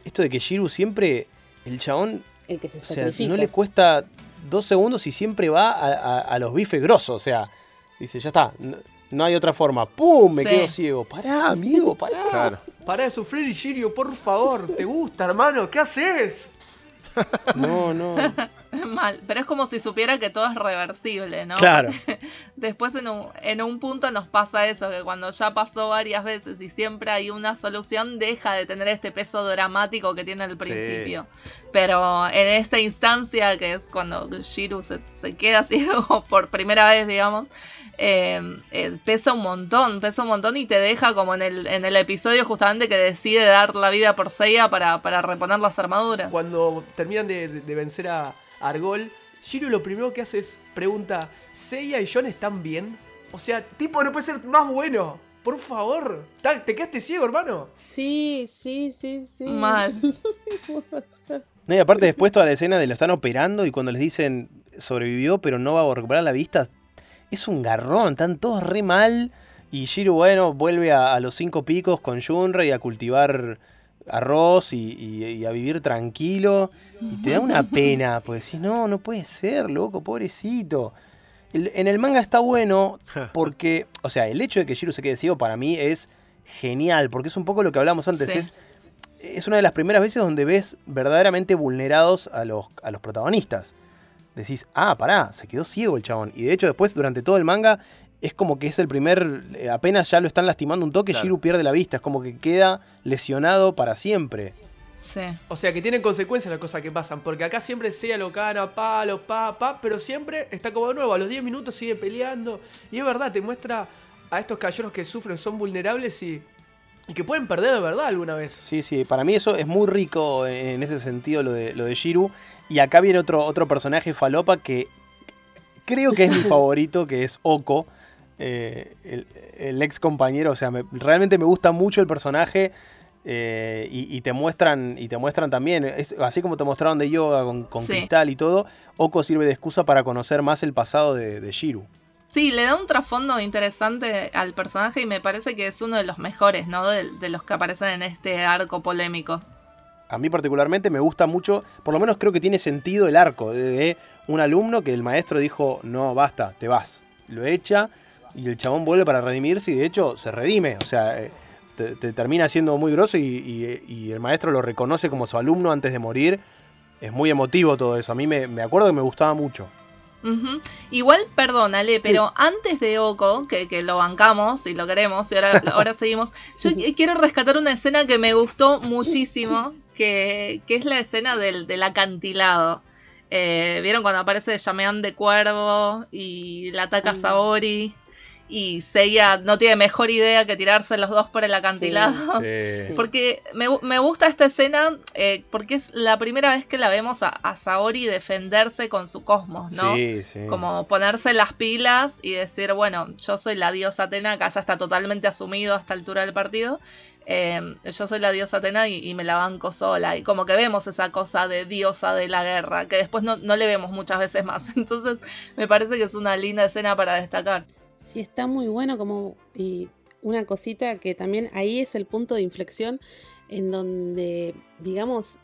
Esto de que Shiru siempre, el chabón... El que se sacrifica. no le cuesta dos segundos y siempre va a, los bifes grosos. O sea, dice, ya está, no, hay otra forma. ¡Pum! Me quedo ciego. Pará, amigo, pará. Claro. Pará de sufrir, Shiryu, por favor. ¿Te gusta, hermano? ¿Qué haces? No, no. Mal, pero es como si supiera que todo es reversible, ¿no? Claro. Después en un, en un punto nos pasa eso, que cuando ya pasó varias veces y siempre hay una solución, deja de tener este peso dramático que tiene al principio. Pero en esta instancia, que es cuando Shiru se, se queda ciego por primera vez, digamos, Em, eh, pesa un montón, pesa un montón y te deja como en el, en el episodio justamente que decide dar la vida por Seiya para, reponer las armaduras. Cuando terminan de, vencer a Argol, Shiro lo primero que hace es pregunta, ¿Seiya y John están bien? O sea, tipo, no puede ser más bueno. Por favor, ¿te quedaste ciego, hermano? Sí, sí, sí, sí. Mal. no, y aparte después toda la escena de lo están operando y cuando les dicen sobrevivió pero no va a recuperar la vista, es un garrón, están todos re mal. Y Shiro, bueno, vuelve a, los cinco picos con Junrei a cultivar arroz y, a vivir tranquilo. Y te da una pena, pues decís, no, no puede ser, loco, pobrecito. en el manga está bueno porque, o sea, el hecho de que Shiro se quede ciego para mí es genial, porque es un poco lo que hablamos antes. Es, es una de las primeras veces donde ves verdaderamente vulnerados a los, a los protagonistas decís, ah, pará, se quedó ciego el chabón. Y de hecho después, durante todo el manga, es como que es el primer, eh, apenas ya lo están lastimando un toque, Shiru pierde la vista, es como que queda lesionado para siempre. Sí. O sea que tienen consecuencias las cosas que pasan, porque acá siempre sea lo cara, palo, pa, pa, pero siempre está como de nuevo, a los 10 minutos sigue peleando. Y es verdad, te muestra a estos caballeros que sufren, son vulnerables y, y que pueden perder de verdad alguna vez. Sí, sí, para mí eso es muy rico en ese sentido lo de, lo de Shiru. Y acá viene otro, otro personaje falopa que creo que es mi favorito, que es Oko, eh, el, ex compañero. O sea, realmente me gusta mucho el personaje. Eh, y, te muestran y te muestran también, así como te mostraron de yoga con, cristal y todo, Oko sirve de excusa para conocer más el pasado de, de Shiru. Sí, le da un trasfondo interesante al personaje y me parece que es uno de los mejores, ¿no? de los que aparecen en este arco polémico a mí particularmente me gusta mucho, por lo menos creo que tiene sentido el arco de, un alumno que el maestro dijo, no, basta, te vas. Lo echa y el chabón vuelve para redimirse y de hecho se redime. O sea, eh, te, termina siendo muy grosso y, el maestro lo reconoce como su alumno antes de morir. Es muy emotivo todo eso. A mí me, acuerdo que me gustaba mucho. Igual, perdónale, pero antes de Oko, que, lo bancamos y lo queremos, y ahora, ahora seguimos, yo quiero rescatar una escena que me gustó muchísimo, que, es la escena del, del acantilado. Eh, ¿Vieron cuando aparece Yamean de Cuervo y la ataca Saori? Y Seiya no tiene mejor idea que tirarse los dos por el acantilado. Porque me, gusta esta escena eh, porque es la primera vez que la vemos a, Saori defenderse con su cosmos, ¿no? Como ponerse las pilas y decir, bueno, yo soy la diosa Atena, que ya está totalmente asumido a esta altura del partido. Em, yo soy la diosa Atena y, me la banco sola. Y como que vemos esa cosa de diosa de la guerra, que después no, le vemos muchas veces más. Entonces me parece que es una linda escena para destacar. Sí, está muy bueno como... Y una cosita que también ahí es el punto de inflexión en donde, digamos,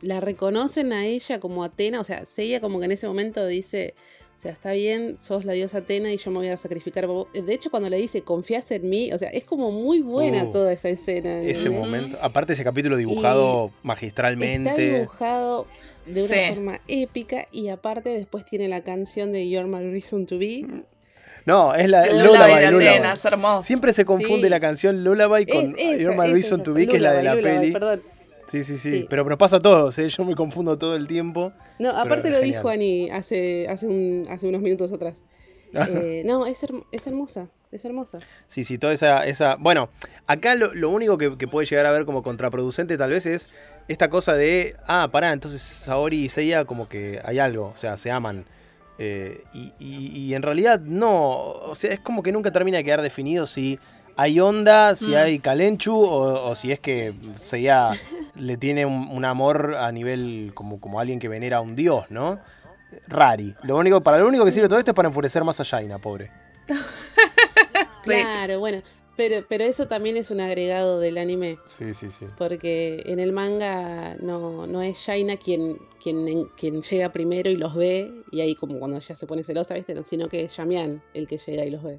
la reconocen a ella como Atena, o sea, ella como que en ese momento dice, o sea, está bien, sos la diosa Atena y yo me voy a sacrificar De hecho, cuando le dice, confías en mí, o sea, es como muy buena uh, toda esa escena. Ese momento, aparte ese capítulo dibujado magistralmente. Está dibujado de una forma épica y aparte después tiene la canción de You're My Reason to Be. No, es la Lullaby. Lullaby. Siempre se confunde la canción Lullaby con You're My Reason to Be, que es la de la peli. Perdón. Sí, sí, sí. Sí. Pero nos pasa a todos, ¿eh? Yo me confundo todo el tiempo. No, aparte es lo genial. dijo Ani hace, hace, un- hace unos minutos atrás. Eh, no, es, es hermosa, es hermosa. Sí, sí, toda esa. esa... Bueno, acá lo, lo único que, que puede llegar a ver como contraproducente tal vez es esta cosa de. Ah, pará, entonces Saori y Seiya como que hay algo, o sea, se aman. Eh, y, y- y en realidad no. O sea, es como que nunca termina de quedar definido si hay onda, si Mm. hay calenchu o, o si es que Seiya le tiene un, un amor a nivel como, como alguien que venera a un dios, ¿no? Rari. Lo único, para lo único que sirve todo esto es para enfurecer más a Jaina, pobre. Sí. Claro, bueno. Pero, pero eso también es un agregado del anime. Sí, sí, sí. Porque en el manga no, no es Shaina quien, quien, quien llega primero y los ve, y ahí como cuando ya se pone celosa, ¿viste? No, sino que es Yamian el que llega y los ve.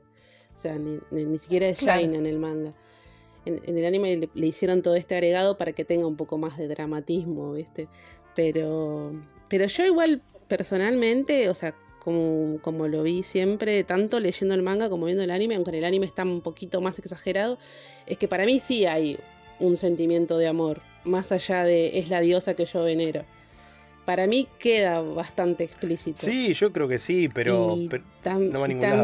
O sea, ni, ni- ni siquiera es Claro. Shaina en el manga. En, en el anime le, le hicieron todo este agregado para que tenga un poco más de dramatismo, ¿viste? Pero, pero yo igual, personalmente, o sea, como, como lo vi siempre, tanto leyendo el manga como viendo el anime, aunque en el anime está un poquito más exagerado, es que para mí sí hay un sentimiento de amor, más allá de es la diosa que yo venero. Para mí queda bastante explícito. Sí, yo creo que sí, pero. y pero- tam- no va a ningún lado,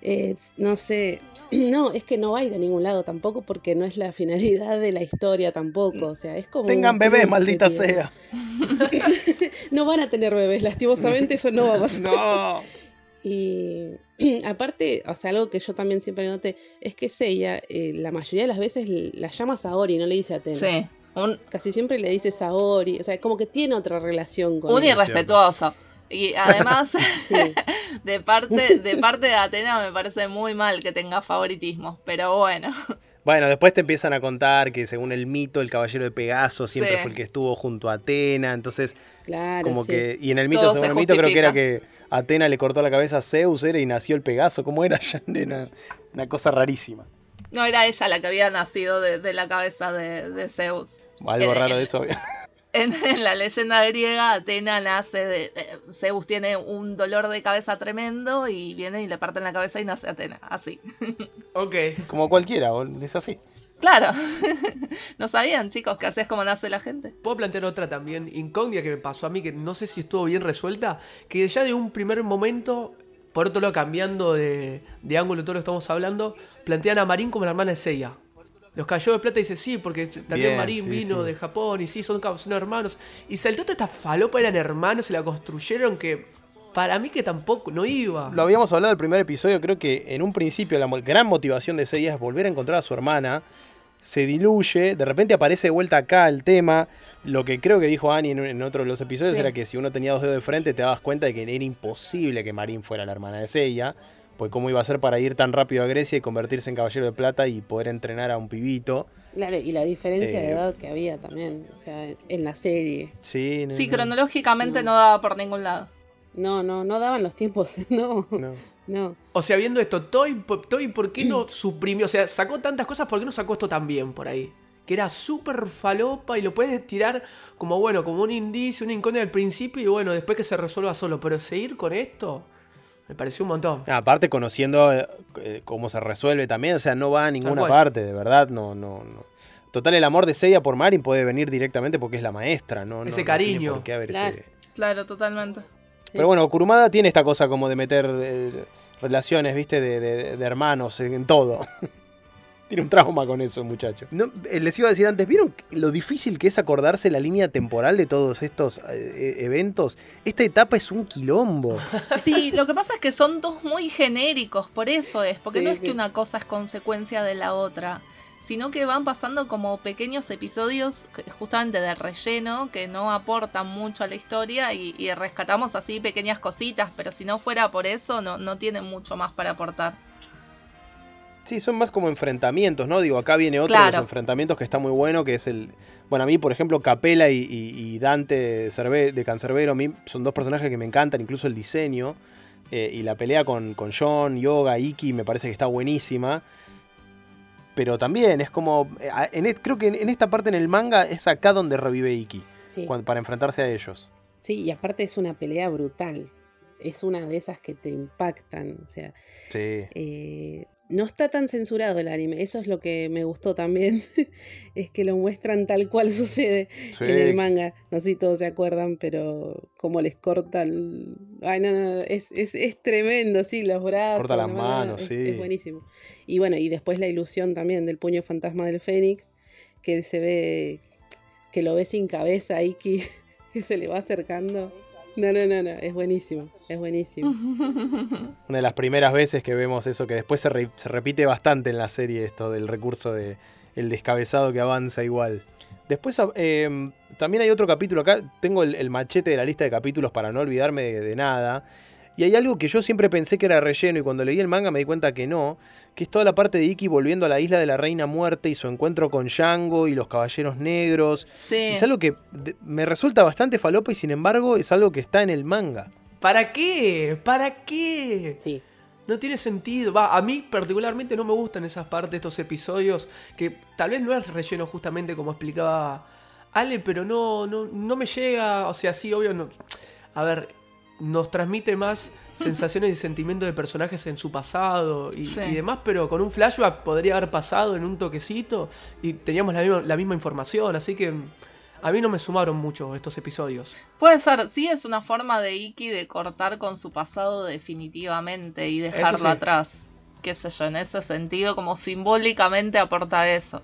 es, no sé, no, es que no va a ir a ningún lado tampoco porque no es la finalidad de la historia tampoco, o sea, es como... Tengan bebés, maldita sea. No van a tener bebés, lastimosamente eso no va a pasar. No. Y aparte, o sea, algo que yo también siempre noté es que Seiya, eh, la mayoría de las veces la llama Saori, no le dice Atena. Sí. Un, Casi siempre le dice Saori, o sea, como que tiene otra relación con un ella. irrespetuoso. Y además, Sí. de parte, de parte de Atena me parece muy mal que tenga favoritismo. Pero bueno. Bueno, después te empiezan a contar que según el mito, el caballero de Pegaso siempre Sí. fue el que estuvo junto a Atena. Entonces, Claro, como sí. que. Y en el mito, Todo según se el mito, creo que era que Atena le cortó la cabeza a Zeus era y nació el Pegaso. ¿Cómo era? Una, una cosa rarísima. No era ella la que había nacido de, de la cabeza de, de Zeus. Algo El- raro de el- eso. En, en la leyenda griega, Atena nace de. eh, Zeus tiene un dolor de cabeza tremendo y viene y le parten la cabeza y nace Atena. Así. Ok. Como cualquiera, es así. Claro. ¿No sabían, chicos, que así es como nace la gente? Puedo plantear otra también, incógnita que me pasó a mí, que no sé si estuvo bien resuelta, que ya de un primer momento, por otro lado cambiando de, de ángulo todo lo que estamos hablando, plantean a Marín como la hermana de Seiya. Los cayó de plata y dice, sí, porque también Bien, Marín sí, vino sí. de Japón y sí, son, son hermanos. Y saltó toda esta falopa, eran hermanos y la construyeron que para mí que tampoco, no iba. Lo habíamos hablado del primer episodio, creo que en un principio la gran motivación de Seiya es volver a encontrar a su hermana, se diluye, de repente aparece de vuelta acá el tema, lo que creo que dijo Annie en, en otro de los episodios Sí. era que si uno tenía dos dedos de frente te dabas cuenta de que era imposible que Marín fuera la hermana de Seiya, pues cómo iba a ser para ir tan rápido a Grecia y convertirse en caballero de plata y poder entrenar a un pibito. Claro, y la diferencia de Eh, edad que había también, o sea, en la serie. Sí, no, Sí, no, cronológicamente No. no daba por ningún lado. No, no, no daban los tiempos, no, no. no. O sea, viendo esto, Toy, Toy, ¿por qué no suprimió? O sea, sacó tantas cosas, ¿por qué no sacó esto también por ahí? Que era súper falopa y lo puedes tirar como, bueno, como un indicio, una incógnita al principio y bueno, después que se resuelva solo. Pero seguir con esto, me pareció un montón. Ah, Aparte conociendo eh, eh, cómo se resuelve también, o sea, no va a ninguna parte, de verdad, no, no, no. Total, el amor de Seiya por Marin puede venir directamente porque es la maestra, ¿no? no- Ese no tiene cariño. por qué haber Claro. ese- Claro, totalmente. Pero bueno, Kurumada tiene esta cosa como de meter eh, relaciones, viste, de, de- de hermanos en todo. tiene un trauma con eso, muchacho. No, eh, les iba a decir antes, ¿vieron lo difícil que es acordarse la línea temporal de todos estos eh, eventos? Esta etapa es un quilombo. Sí, lo que pasa es que son dos muy genéricos, por eso es, porque Sí, no es sí. que una cosa es consecuencia de la otra, sino que van pasando como pequeños episodios justamente de relleno que no aportan mucho a la historia y, y rescatamos así pequeñas cositas, pero si no fuera por eso no, no tienen mucho más para aportar. Sí, son más como enfrentamientos, ¿no? Digo, acá viene otro de Claro. los enfrentamientos que está muy bueno, que es el... Bueno, a mí, por ejemplo, Capela y, y- y Dante de, Cerve- de Cancerbero, a mí son dos personajes que me encantan, incluso el diseño. eh, y la pelea con, con John, Yoga, Iki, me parece que está buenísima. Pero también es como... eh, en e- creo que en, en esta parte en el manga es acá donde revive Iki, Sí. para enfrentarse a ellos. sí, y aparte es una pelea brutal. Es una de esas que te impactan. O sea, Sí. eh, no está tan censurado el anime. Eso es lo que me gustó también. es que lo muestran tal cual sucede en el manga. No sé si todos se acuerdan, pero como les cortan. Ay, no, no, es, es, es tremendo, sí, los brazos. Corta las manos, es, sí. Es buenísimo. Y bueno, y después la ilusión también del puño fantasma del Fénix, que se ve. que lo ve sin cabeza que, que se le va acercando. No, no, no, no, es buenísimo, es buenísimo. Una de las primeras veces que vemos eso, que después se, re- se repite bastante en la serie esto del recurso de el descabezado que avanza igual. Después eh, también hay otro capítulo acá, tengo el, el machete de la lista de capítulos para no olvidarme de, de nada. Y hay algo que yo siempre pensé que era relleno y cuando leí el manga me di cuenta que no, que es toda la parte de Iki volviendo a la isla de la Reina Muerte y su encuentro con Django y los Caballeros Negros. Sí. Es algo que me resulta bastante falopa y sin embargo es algo que está en el manga. ¿Para qué? ¿Para qué? Sí. No tiene sentido. Va, a mí particularmente no me gustan esas partes, estos episodios, que tal vez no es relleno justamente como explicaba Ale, pero no, no, no me llega. O sea, sí, obvio, no. A ver, nos transmite más sensaciones y sentimientos de personajes en su pasado y, Sí. y demás, pero con un flashback podría haber pasado en un toquecito y teníamos la misma, la misma información, así que a mí no me sumaron mucho estos episodios. Puede ser, sí, es una forma de Iki de cortar con su pasado definitivamente y dejarlo sí. atrás. Qué sé yo, en ese sentido, como simbólicamente aporta eso.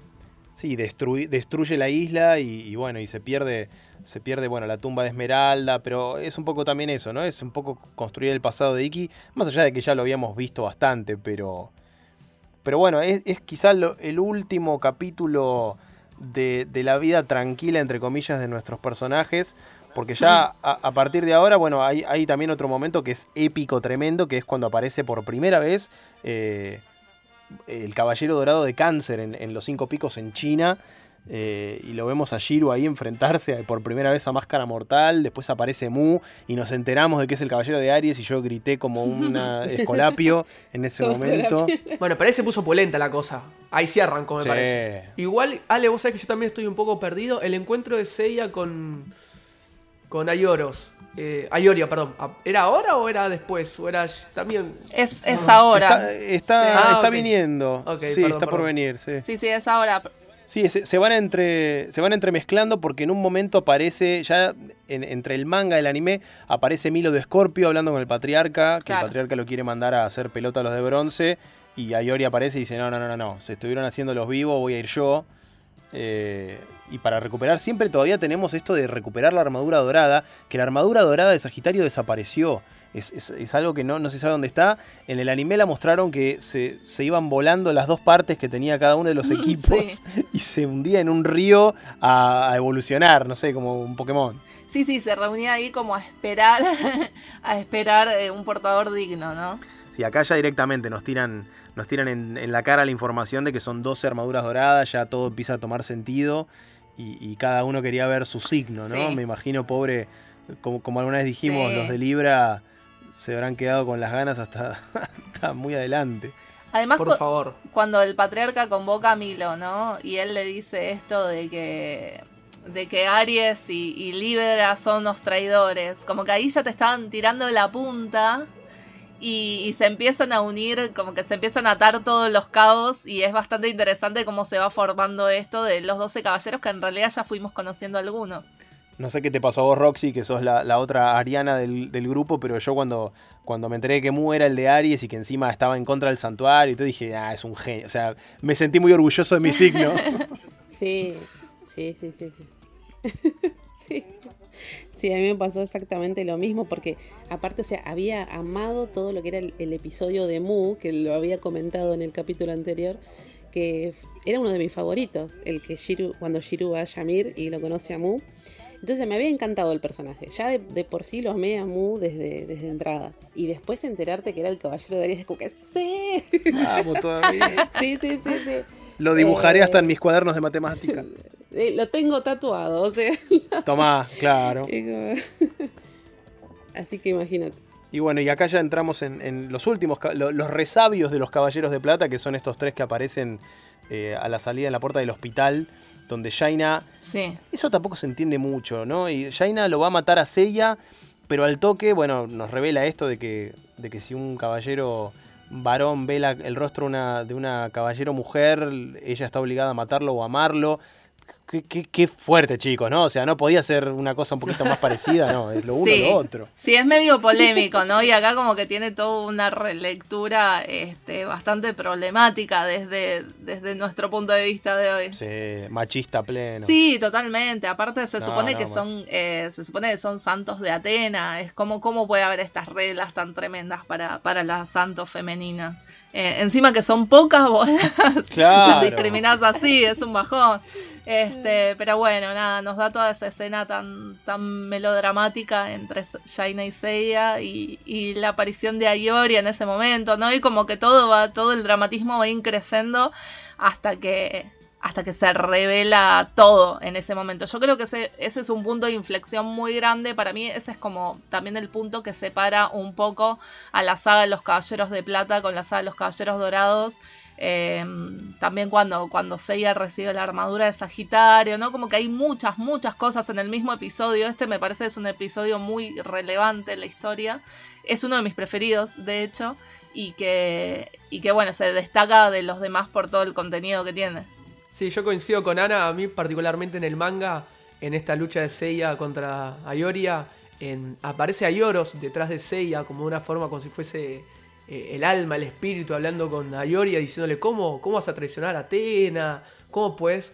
Sí, destruye, destruye la isla y, bueno, y se pierde, se pierde, bueno, la tumba de Esmeralda, pero es un poco también eso, ¿no? Es un poco construir el pasado de Iki, más allá de que ya lo habíamos visto bastante, pero... Pero bueno, es, es quizá lo- el último capítulo de, la vida tranquila, entre comillas, de nuestros personajes, porque ya a, partir de ahora, bueno, hay, hay también otro momento que es épico, tremendo, que es cuando aparece por primera vez eh, el Caballero Dorado de Cáncer en, en Los Cinco Picos en China. eh, y lo vemos a Shiro ahí enfrentarse por primera vez a Máscara Mortal. Después aparece Mu y nos enteramos de que es el Caballero de Aries. Y yo grité como un escolapio en ese momento. Bueno, pero ahí se puso polenta la cosa. Ahí sí arrancó, me Sí. parece. Igual, Ale, vos sabés que yo también estoy un poco perdido. El encuentro de Seiya con. Con Ayoros. Eh, Ayoria, perdón. ¿Era ahora o era después? ¿O era también.? Es, es ahora. Está, está, Sí. Ah, está ok. viniendo. Ok, sí, perdón, está por perdón. venir. Sí. Sí, sí, es ahora. Sí, se, se van entre, se van entremezclando porque en un momento aparece, ya en- entre el manga y el anime, aparece Milo de Scorpio hablando con el patriarca, que Claro. el patriarca lo quiere mandar a hacer pelota a los de bronce, y Ayori aparece y dice, no, no, no, no, no, se estuvieron haciendo los vivos, voy a ir yo. Eh, y para recuperar, siempre todavía tenemos esto de recuperar la armadura dorada, que la armadura dorada de Sagitario desapareció. Es, es- es algo que no, no se sabe dónde está. En el anime la mostraron que se, se iban volando las dos partes que tenía cada uno de los Sí. equipos y se hundía en un río a, a evolucionar, no sé, como un Pokémon. Sí, sí, se reunía ahí como a esperar, a esperar eh, un portador digno, ¿no? Sí, acá ya directamente nos tiran, nos tiran en, en la cara la información de que son 12 armaduras doradas, ya todo empieza a tomar sentido y, y cada uno quería ver su signo, ¿no? Sí. Me imagino, pobre, como, como alguna vez dijimos, Sí. los de Libra se habrán quedado con las ganas hasta, hasta muy adelante. Además, Por cu- favor. cuando el patriarca convoca a Milo, ¿no? Y él le dice esto de que de que Aries y, y Libra son unos traidores, como que ahí ya te estaban tirando la punta y, y se empiezan a unir, como que se empiezan a atar todos los cabos y es bastante interesante cómo se va formando esto de los 12 caballeros que en realidad ya fuimos conociendo algunos. No sé qué te pasó a vos, Roxy, que sos la, la otra ariana del, del grupo, pero yo cuando, cuando me enteré que Mu era el de Aries y que encima estaba en contra del santuario y todo, dije, ah, es un genio. O sea, me sentí muy orgulloso de mi signo. Sí, sí, sí, sí, sí. sí. Sí, a mí me pasó exactamente lo mismo porque aparte, o sea, había amado todo lo que era el, el episodio de Mu, que lo había comentado en el capítulo anterior, que era uno de mis favoritos, el que Shiru, cuando Shiru va a Yamir y lo conoce a Mu. Entonces me había encantado el personaje. Ya de, de por sí lo amé a Mu desde, desde entrada. Y después enterarte que era el caballero de Aries, es como que sí. Vamos todavía. sí, sí, sí, sí. Lo dibujaré Eh, hasta en mis cuadernos de matemática. Eh, lo tengo tatuado, o sea. Tomá, claro. Así que imagínate. Y bueno, y acá ya entramos en, en los últimos, los resabios de los Caballeros de Plata, que son estos tres que aparecen eh, a la salida en la puerta del hospital, donde Jaina Sí. Eso tampoco se entiende mucho, ¿no? Y Jaina lo va a matar a Seiya, pero al toque, bueno, nos revela esto de que, de que si un caballero varón ve la- el rostro una- de una caballero mujer, ella está obligada a matarlo o amarlo. Qué, qué- qué fuerte, chicos, ¿no? O sea, no podía ser una cosa un poquito más parecida, no, es lo uno Sí. lo otro. Sí, es medio polémico, ¿no? Y acá como que tiene toda una relectura este, bastante problemática desde, desde nuestro punto de vista de hoy. Sí, machista pleno. Sí, totalmente. Aparte se No, supone no, que son, eh, se supone que son santos de Atena. Es como cómo puede haber estas reglas tan tremendas para, para las santos femeninas. Eh, encima que son pocas bolas, Claro. las discriminás así, es un bajón. Este, pero bueno, nada, nos da toda esa escena tan, tan melodramática entre Jaina y Seiya y, y la aparición de Ayori en ese momento, ¿no? Y como que todo va, todo el dramatismo va increciendo hasta que hasta que se revela todo en ese momento. Yo creo que ese, ese es un punto de inflexión muy grande. Para mí ese es como también el punto que separa un poco a la saga de los Caballeros de Plata con la saga de los Caballeros Dorados. Eh, también cuando, cuando Seiya recibe la armadura de Sagitario, ¿no? Como que hay muchas, muchas cosas en el mismo episodio. Este me parece es un episodio muy relevante en la historia. Es uno de mis preferidos, de hecho, y que, y que bueno, se destaca de los demás por todo el contenido que tiene. Sí, yo coincido con Ana, a mí particularmente en el manga, en esta lucha de Seiya contra Ayoria, aparece Ayoros detrás de Seiya como una forma como si fuese eh, el alma, el espíritu, hablando con Ayoria, diciéndole cómo, cómo vas a traicionar a Atena, cómo puedes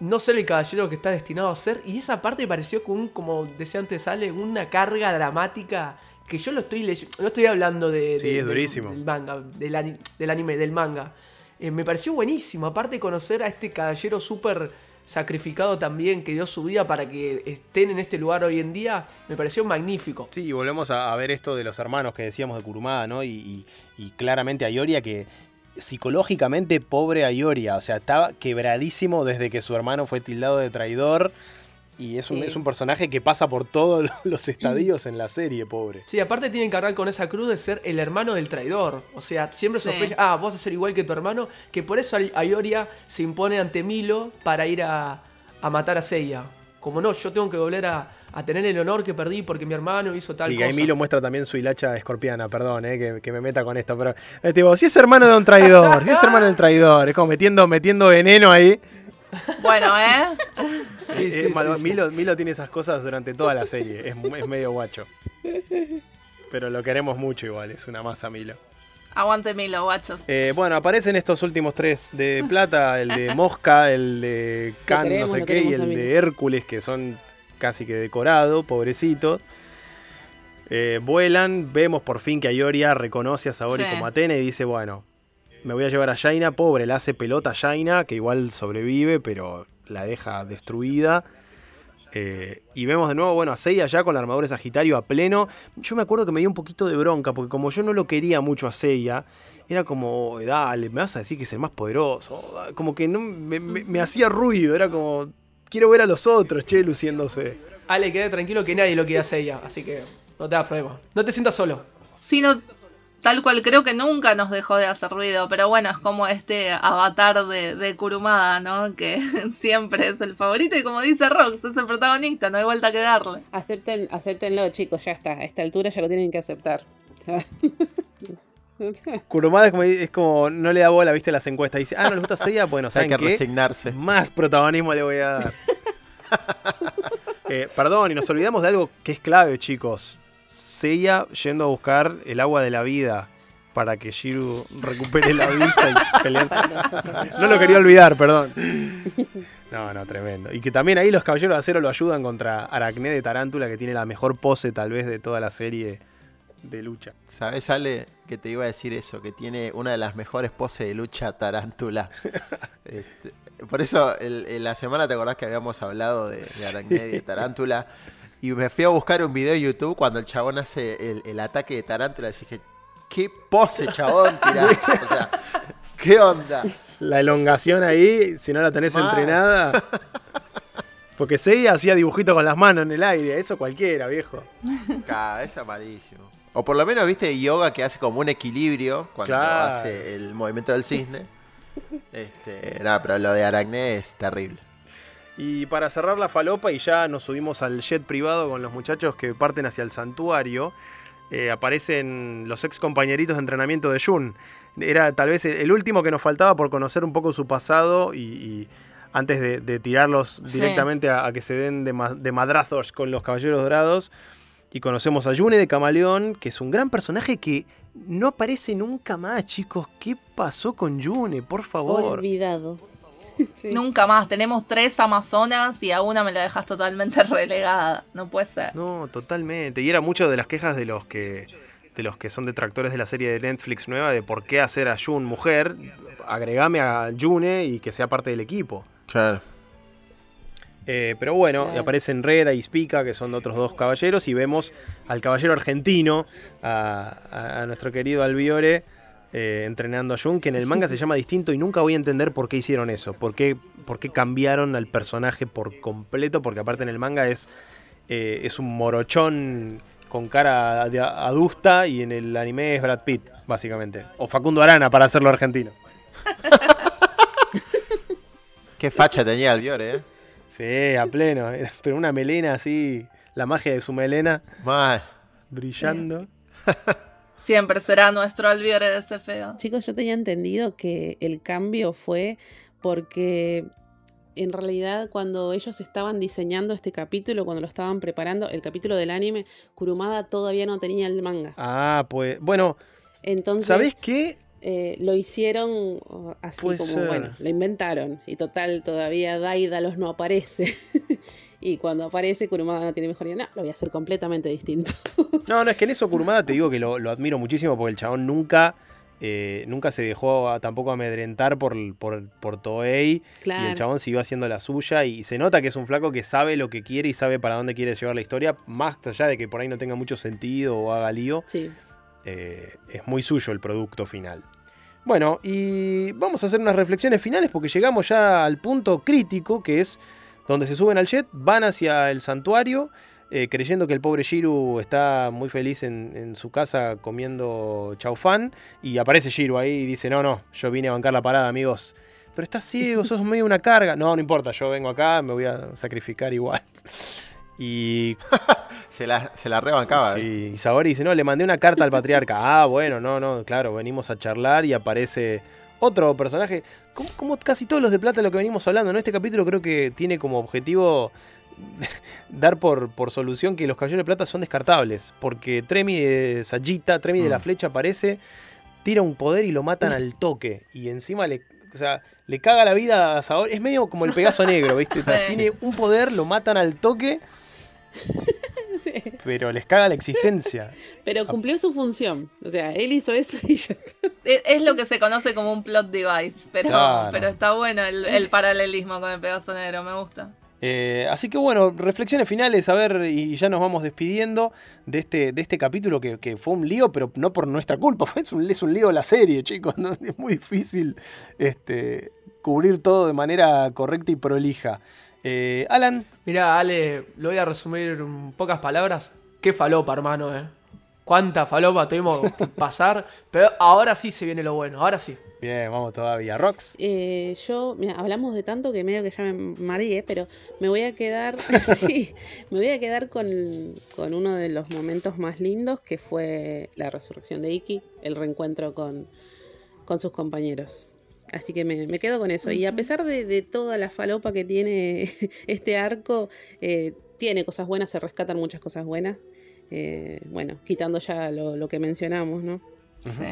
no ser el caballero que está destinado a ser. Y esa parte me pareció con, como decía antes Ale, una carga dramática que yo lo estoy leyendo, no estoy hablando de, Sí, de- es del- durísimo. del manga, del, ani- del anime, del manga. Eh, me pareció buenísimo, aparte de conocer a este caballero súper sacrificado también, que dio su vida para que estén en este lugar hoy en día, me pareció magnífico. Sí, y volvemos a, a ver esto de los hermanos que decíamos de Kurumada, ¿no? Y, claramente Ayoria que psicológicamente pobre Ayoria, o sea, estaba quebradísimo desde que su hermano fue tildado de traidor. Y es un, Sí. es un personaje que pasa por todos los estadios en la serie, pobre. Sí, aparte tienen que cargar con esa cruz de ser el hermano del traidor. O sea, siempre Sí. sospecha, ah, vos vas a ser igual que tu hermano, que por eso Ay- Ayoria se impone ante Milo para ir a, a matar a Seiya. Como no, yo tengo que volver a, a tener el honor que perdí porque mi hermano hizo tal y cosa. Gaimilo muestra también su hilacha escorpiana, perdón, eh, que, que me meta con esto, pero eh, tipo, si es hermano de un traidor, si es hermano del traidor, es como metiendo, metiendo veneno ahí. Bueno, ¿eh? Sí, Eh, sí, malo- sí, sí. Milo, Milo tiene esas cosas durante toda la serie, es, medio guacho. Pero lo queremos mucho igual, es una masa Milo. Aguante Milo, guachos. Eh, bueno, aparecen estos últimos tres de plata, el de Mosca, el de Khan, no sé qué, y el de Hércules, que son casi que decorados, pobrecitos. Eh, vuelan, vemos por fin que Ayoria reconoce a Saori Sí. como Atena y dice, bueno, me voy a llevar a Jaina, pobre, le hace pelota a Jaina, que igual sobrevive, pero la deja destruida. Eh, y vemos de nuevo, bueno, a Seiya ya con la armadura de Sagitario a pleno. Yo me acuerdo que me dio un poquito de bronca, porque como yo no lo quería mucho a Seiya, era como, dale, me vas a decir que es el más poderoso. Como que no, me, me- me hacía ruido, era como, quiero ver a los otros, che, luciéndose. Ale, quede tranquilo que nadie lo quiere hacer ella, así que no te da problema. No te sientas solo. Sino, tal cual, creo que nunca nos dejó de hacer ruido, pero bueno, es como este avatar de, de Kurumada, ¿no? Que siempre es el favorito y como dice Rox, es el protagonista, no hay vuelta que darle. Acepten, acéptenlo, chicos, ya está. A esta altura ya lo tienen que aceptar. Kurumada es como, es como, no le da bola, viste, las encuestas. Dice, ah, no les gusta Seiya, bueno, Hay ¿saben que qué? resignarse. Más protagonismo le voy a dar. Eh, perdón, y nos olvidamos de algo que es clave, chicos. Seiya yendo a buscar el agua de la vida para que Shiru recupere la vista y peleen. No lo quería olvidar, perdón. No, no, tremendo. Y que también ahí los caballeros de acero lo ayudan contra Aracné de Tarántula, que tiene la mejor pose tal vez de toda la serie de lucha. ¿Sabes, Ale, que te iba a decir eso? Que tiene una de las mejores poses de lucha tarántula. Este, por eso, el- en la semana te acordás que habíamos hablado de, de Aracné y de tarántula. Y me fui a buscar un video de YouTube cuando el chabón hace el, el ataque de tarántula. Y dije, ¿qué pose, chabón, tirás? O sea, ¿qué onda? La elongación ahí, si no la tenés Mal. entrenada. Porque Seiya hacía dibujitos con las manos en el aire, eso cualquiera, viejo. Ca, es amarísimo. O por lo menos, viste, yoga que hace como un equilibrio cuando Claro. hace el movimiento del cisne. Este, nada, pero lo de Aracné es terrible. Y para cerrar la falopa y ya nos subimos al jet privado con los muchachos que parten hacia el santuario, eh, aparecen los ex compañeritos de entrenamiento de Jun. Era tal vez el último que nos faltaba por conocer un poco su pasado y, y antes de, de tirarlos Sí. directamente a, a que se den de, ma- de madrazos con los Caballeros Dorados. Y conocemos a Yune de Camaleón, que es un gran personaje que no aparece nunca más, chicos. ¿Qué pasó con Yune? Por favor. Olvidado. Sí. Nunca más. Tenemos tres Amazonas y a una me la dejas totalmente relegada. No puede ser. No, totalmente. Y era mucho de las quejas de los que de los que son detractores de la serie de Netflix nueva de por qué hacer a Jun mujer, agregame a June y que sea parte del equipo. Claro. Eh, pero bueno, Claro. aparecen Reda y Spica, que son otros dos caballeros, y vemos al caballero argentino, a, a- a nuestro querido Albiore, eh, entrenando a Jun, que en el manga se llama distinto y nunca voy a entender por qué hicieron eso, por qué, por qué cambiaron al personaje por completo, porque aparte en el manga es, eh, es un morochón con cara de adusta y en el anime es Brad Pitt, básicamente. O Facundo Arana para hacerlo argentino. Qué facha tenía el Biore, ¿eh? Sí, a pleno. Pero una melena así, la magia de su melena Mal. brillando. Siempre será nuestro Albiore de ese feo. Chicos, yo tenía entendido que el cambio fue porque en realidad cuando ellos estaban diseñando este capítulo, cuando lo estaban preparando, el capítulo del anime, Kurumada todavía no tenía el manga. Ah, pues, bueno, Entonces ¿sabés qué? Eh, lo hicieron oh, así Puede como, ser. bueno, lo inventaron. Y total, todavía Daidalos no aparece. y cuando aparece, Kurumada no tiene mejor idea. No, lo voy a hacer completamente distinto. No, no, es que en eso Kurumada te digo que lo, lo admiro muchísimo porque el chabón nunca, eh, nunca se dejó a- tampoco amedrentar por, por, por Toei. Y el chabón siguió haciendo la suya y se nota que es un flaco que sabe lo que quiere y sabe para dónde quiere llevar la historia, más allá de que por ahí no tenga mucho sentido o haga lío. Sí. Eh, es muy suyo el producto final. Bueno, y vamos a hacer unas reflexiones finales porque llegamos ya al punto crítico que es donde se suben al jet, van hacia el santuario, eh, creyendo que el pobre Shiru está muy feliz en, en su casa comiendo chaufán, y aparece Shiru ahí y dice, no, no, yo vine a bancar la parada, amigos. Pero estás ciego, sos medio una carga. No, no importa, yo vengo acá, me voy a sacrificar igual. Y Se la, se la rebancaba. y Saori dice, no, le mandé una carta al patriarca. Ah, bueno, no, no, claro, venimos a charlar y aparece otro personaje. Como, como casi todos los de plata de lo que venimos hablando, ¿no? Este capítulo creo que tiene como objetivo dar por, por solución que los caballeros de plata son descartables. Porque Tremi de Sayita, Tremi de la Mm. flecha aparece, tira un poder y lo matan al toque. Y encima le... O sea, le caga la vida a Saori. Es medio como el Pegaso Negro, ¿viste? Sí. Tiene un poder, lo matan al toque, Sí. pero les caga la existencia. Pero cumplió su función. O sea, él hizo eso y ya está. Es, es lo que se conoce como un plot device, pero, Claro. pero está bueno el, el paralelismo con el Pegaso Negro, me gusta. Eh, así que bueno, reflexiones finales, a ver, y ya nos vamos despidiendo de este, de este capítulo que, que fue un lío, pero no por nuestra culpa, fue, es, un, es un lío la serie, chicos, ¿no? es muy difícil este, cubrir todo de manera correcta y prolija. Eh, Alan, Mirá, Ale, lo voy a resumir en pocas palabras. Qué falopa, hermano, eh. Cuánta falopa tuvimos que pasar. Pero ahora sí se viene lo bueno, ahora sí. bien, vamos todavía, Rox. Eh, yo, mira, hablamos de tanto que medio que ya me mareé, pero me voy a quedar, sí, me voy a quedar con, con uno de los momentos más lindos que fue la resurrección de Iki, el reencuentro con, con sus compañeros. Así que me, me quedo con eso. Y a pesar de, de toda la falopa que tiene este arco, eh, tiene cosas buenas, se rescatan muchas cosas buenas. Eh, bueno, quitando ya lo, lo que mencionamos, ¿no? Sí.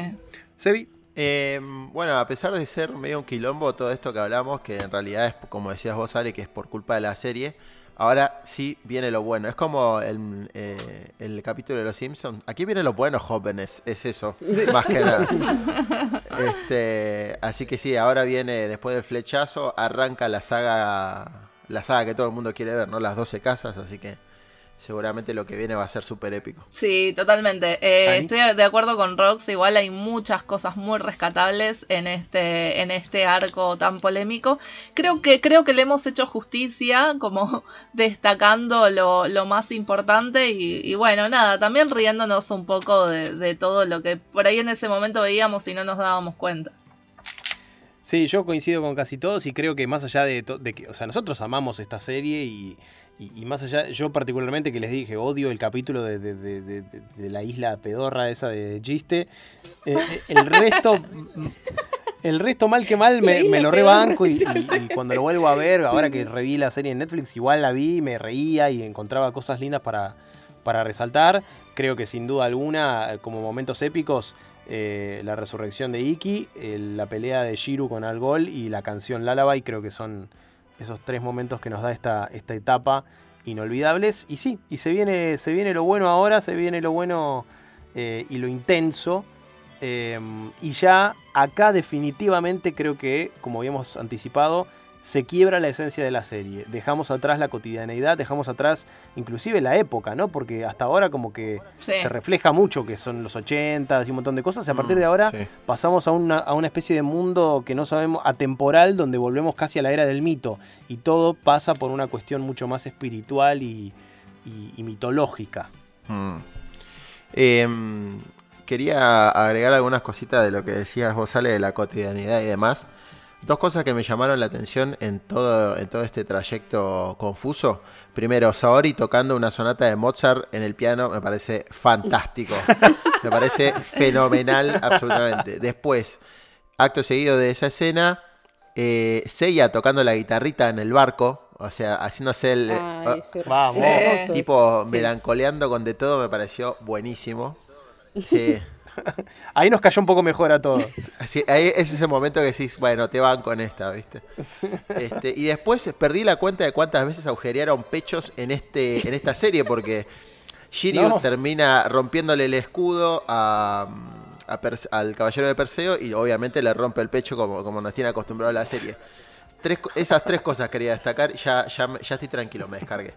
Sebi, Eh, bueno, a pesar de ser medio un quilombo todo esto que hablamos, que en realidad es, como decías vos, Ale, que es por culpa de la serie, ahora sí viene lo bueno. Es como el, eh, el capítulo de Los Simpsons. Aquí viene lo bueno, jóvenes. Es eso, más que nada. Este, así que sí, ahora viene, después del flechazo, arranca la saga, la saga que todo el mundo quiere ver, ¿no? Las 12 casas, así que seguramente lo que viene va a ser súper épico. Sí, totalmente. Eh, estoy de acuerdo con Rox, igual hay muchas cosas muy rescatables en este, en este arco tan polémico. Creo que, creo que le hemos hecho justicia, como destacando lo, lo más importante y, y bueno, nada, también riéndonos un poco de, de todo lo que por ahí en ese momento veíamos y no nos dábamos cuenta. Sí, yo coincido con casi todos y creo que más allá de, de que, o sea, nosotros amamos esta serie y, y- y más allá, yo particularmente que les dije, odio el capítulo de, de- de- la isla pedorra esa de chiste. Eh, eh, el resto, el resto mal que mal me, me lo rebanco y, y- y cuando lo vuelvo a ver, ahora que reví la serie en Netflix, igual la vi, me reía y encontraba cosas lindas para, para resaltar. Creo que sin duda alguna, como momentos épicos, eh, la resurrección de Iki, eh, la pelea de Shiru con Algol y la canción Lullaby, creo que son esos tres momentos que nos da esta, esta etapa inolvidables. Y sí, y se viene, se viene lo bueno ahora, se viene lo bueno eh, y lo intenso. Eh, y ya acá definitivamente creo que, como habíamos anticipado, se quiebra la esencia de la serie. Dejamos atrás la cotidianeidad, dejamos atrás inclusive la época, ¿no? Porque hasta ahora como que Sí. se refleja mucho que son los 80 y un montón de cosas. Y a partir Mm, de ahora sí. pasamos a una, a una especie de mundo que no sabemos, atemporal, donde volvemos casi a la era del mito. Y todo pasa por una cuestión mucho más espiritual y, y- y mitológica. Mm. Em, quería agregar algunas cositas de lo que decías vos, Ale, de la cotidianidad y demás. Dos cosas que me llamaron la atención en todo, en todo este trayecto confuso. Primero, Saori tocando una sonata de Mozart en el piano me parece fantástico. me parece fenomenal, absolutamente. Después, acto seguido de esa escena, eh, Seiya tocando la guitarrita en el barco, o sea, haciéndose el... Ay, Vamos. eso. tipo Sí. melancoleando con de todo, me pareció buenísimo. Sí. Ahí nos cayó un poco mejor a todos. Así, ahí es ese momento que decís, bueno, te van con esta, ¿viste? Este, y después perdí la cuenta de cuántas veces agujerearon pechos en este en esta serie, porque Shiryu No. termina rompiéndole el escudo a, al caballero de Perseo y obviamente le rompe el pecho como, como nos tiene acostumbrado la serie. Tres, esas tres cosas quería destacar, ya, ya, ya estoy tranquilo, me descargué.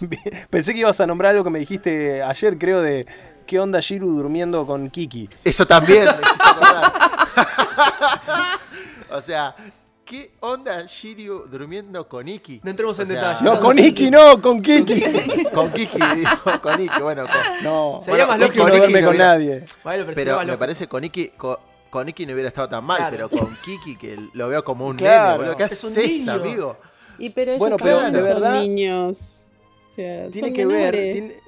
Pensé que ibas a nombrar algo que me dijiste ayer, creo, de qué onda Shiru durmiendo con Kiki. Eso también, me o sea, ¿qué onda Shiryu durmiendo con Iki? No entremos O en detalle. No, con. Iki, no, con Kiki. Con Kiki, digo, con Iki, bueno, con- No, Sería Bueno, más Kiki lógico. no duerme no con nadie. Bueno, pero, pero me parece con Iki, con, con Iki no hubiera estado tan mal, Claro. pero con Kiki, que lo veo como un Claro. nene, boludo, ¿qué Es haces, amigo? Y pero ellos Bueno, pero también de son verdad- niños. O sea, Tiene son que ver. menores. tiene-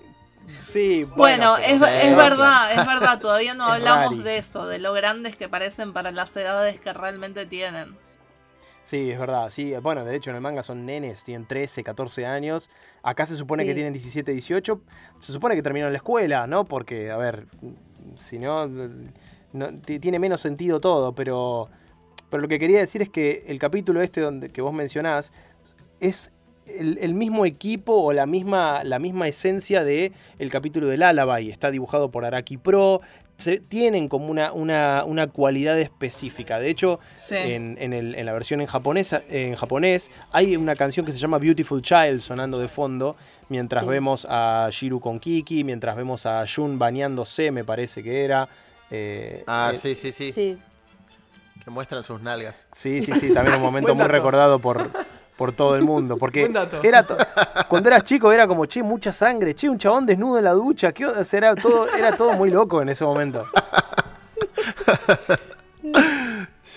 Sí, bueno, Bueno, es, es verdad, es verdad, todavía no hablamos de eso, de lo grandes que parecen para las edades que realmente tienen. Sí, es verdad. Sí, bueno, de hecho en el manga son nenes, tienen 13, 14 años. Acá se supone Sí. que tienen 17, 18. Se supone que terminaron la escuela, ¿no? Porque, a ver, si no, no- ti- tiene menos sentido todo, pero, pero lo que quería decir es que el capítulo este donde, que vos mencionás es el, el mismo equipo o la misma, la misma esencia de el capítulo del Lullaby. Está dibujado por Araki Pro. Se, tienen como una, una, una cualidad específica. De hecho, Sí. en, en el- en la versión en, japonesa, en japonés hay una canción que se llama Beautiful Child sonando de fondo, mientras Sí. vemos a Shiru con Kiki, mientras vemos a Jun bañándose, me parece que era. Eh, Ah, eh, sí, sí, sí, Sí. que muestran sus nalgas. sí, sí, sí, también un momento muy recordado por, por todo el mundo. Porque Buen dato. era cuando eras chico era como, che, mucha sangre, che, un chabón desnudo en la ducha, ¿qué onda? Era todo, era todo muy loco en ese momento.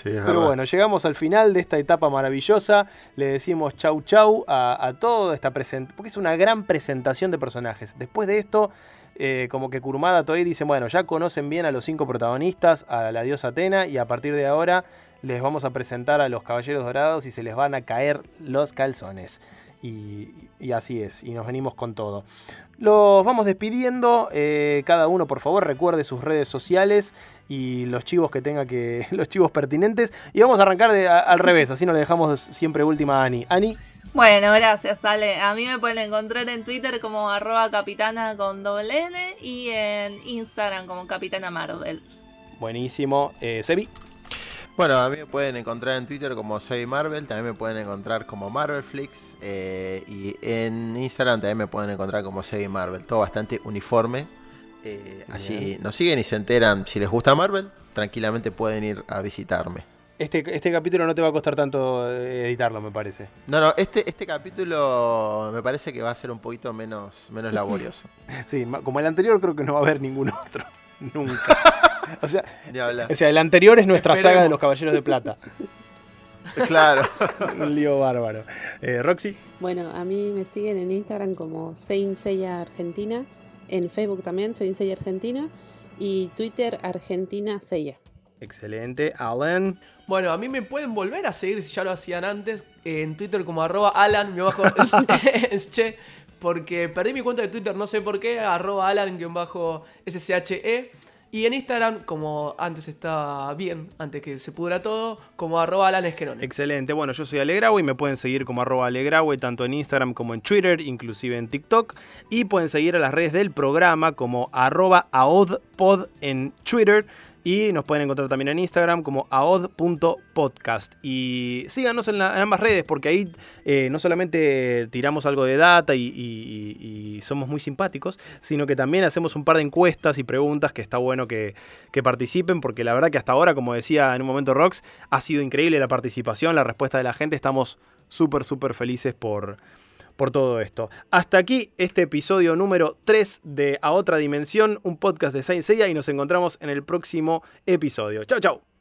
Sí, Pero bueno, llegamos al final de esta etapa maravillosa. Le decimos chau chau a, a toda esta presentación, porque es una gran presentación de personajes. Después de esto, eh, como que Kurumada Toei dice, bueno, ya conocen bien a los cinco protagonistas, a la diosa Atena, y a partir de ahora les vamos a presentar a los Caballeros Dorados y se les van a caer los calzones. Y, y así es, y nos venimos con todo. Los vamos despidiendo. eh, cada uno, por favor, recuerde sus redes sociales y los chivos que tenga que. los chivos pertinentes. Y vamos a arrancar de, a- al revés, así no le dejamos siempre última a Ani. Ani, Bueno, gracias, Ale. A mí me pueden encontrar en Twitter como arroba capitana con doble N y en Instagram como capitana Marvel. buenísimo. Eh, Sebi, Bueno, a mí me pueden encontrar en Twitter como Soy Marvel, también me pueden encontrar como Marvelflix eh, y en Instagram también me pueden encontrar como Soy Marvel, todo bastante uniforme. eh, así nos siguen y se enteran si les gusta Marvel, tranquilamente pueden ir a visitarme. este, este capítulo no te va a costar tanto eh, editarlo, me parece. No, no, este, este capítulo me parece que va a ser un poquito menos, menos laborioso. Sí, como el anterior, creo que no va a haber ningún otro. Nunca. O sea, o sea, el anterior es nuestra saga de los Caballeros de Plata. Claro. Un lío bárbaro. Eh, Roxy. Bueno, a mí me siguen en Instagram como Saint Seiya Argentina, en Facebook también Saint Seiya Argentina y Twitter Argentina Seiya. Excelente. Alan. Bueno, a mí me pueden volver a seguir si ya lo hacían antes en Twitter como arroba Alan, me bajo che, porque perdí mi cuenta de Twitter, no sé por qué, arroba Alan-SCHE. Y en Instagram, como antes estaba bien, antes que se pudra todo, como arroba Alan Esquerone. Excelente. Bueno, yo soy Alegrawe y me pueden seguir como arroba Alegrawe tanto en Instagram como en Twitter, inclusive en TikTok. Y pueden seguir a las redes del programa como arroba aodpod en Twitter. Y nos pueden encontrar también en Instagram como aod.podcast. Y síganos en, ambas redes porque ahí eh, no solamente tiramos algo de data y somos muy simpáticos, sino que también hacemos un par de encuestas y preguntas que está bueno que, que participen porque la verdad que hasta ahora, como decía en un momento Rox, ha sido increíble la participación, la respuesta de la gente. Estamos súper, súper felices por, por todo esto. Hasta aquí este episodio número 3 de A Otra Dimensión, un podcast de Saint Seiya y nos encontramos en el próximo episodio. Chao, chao.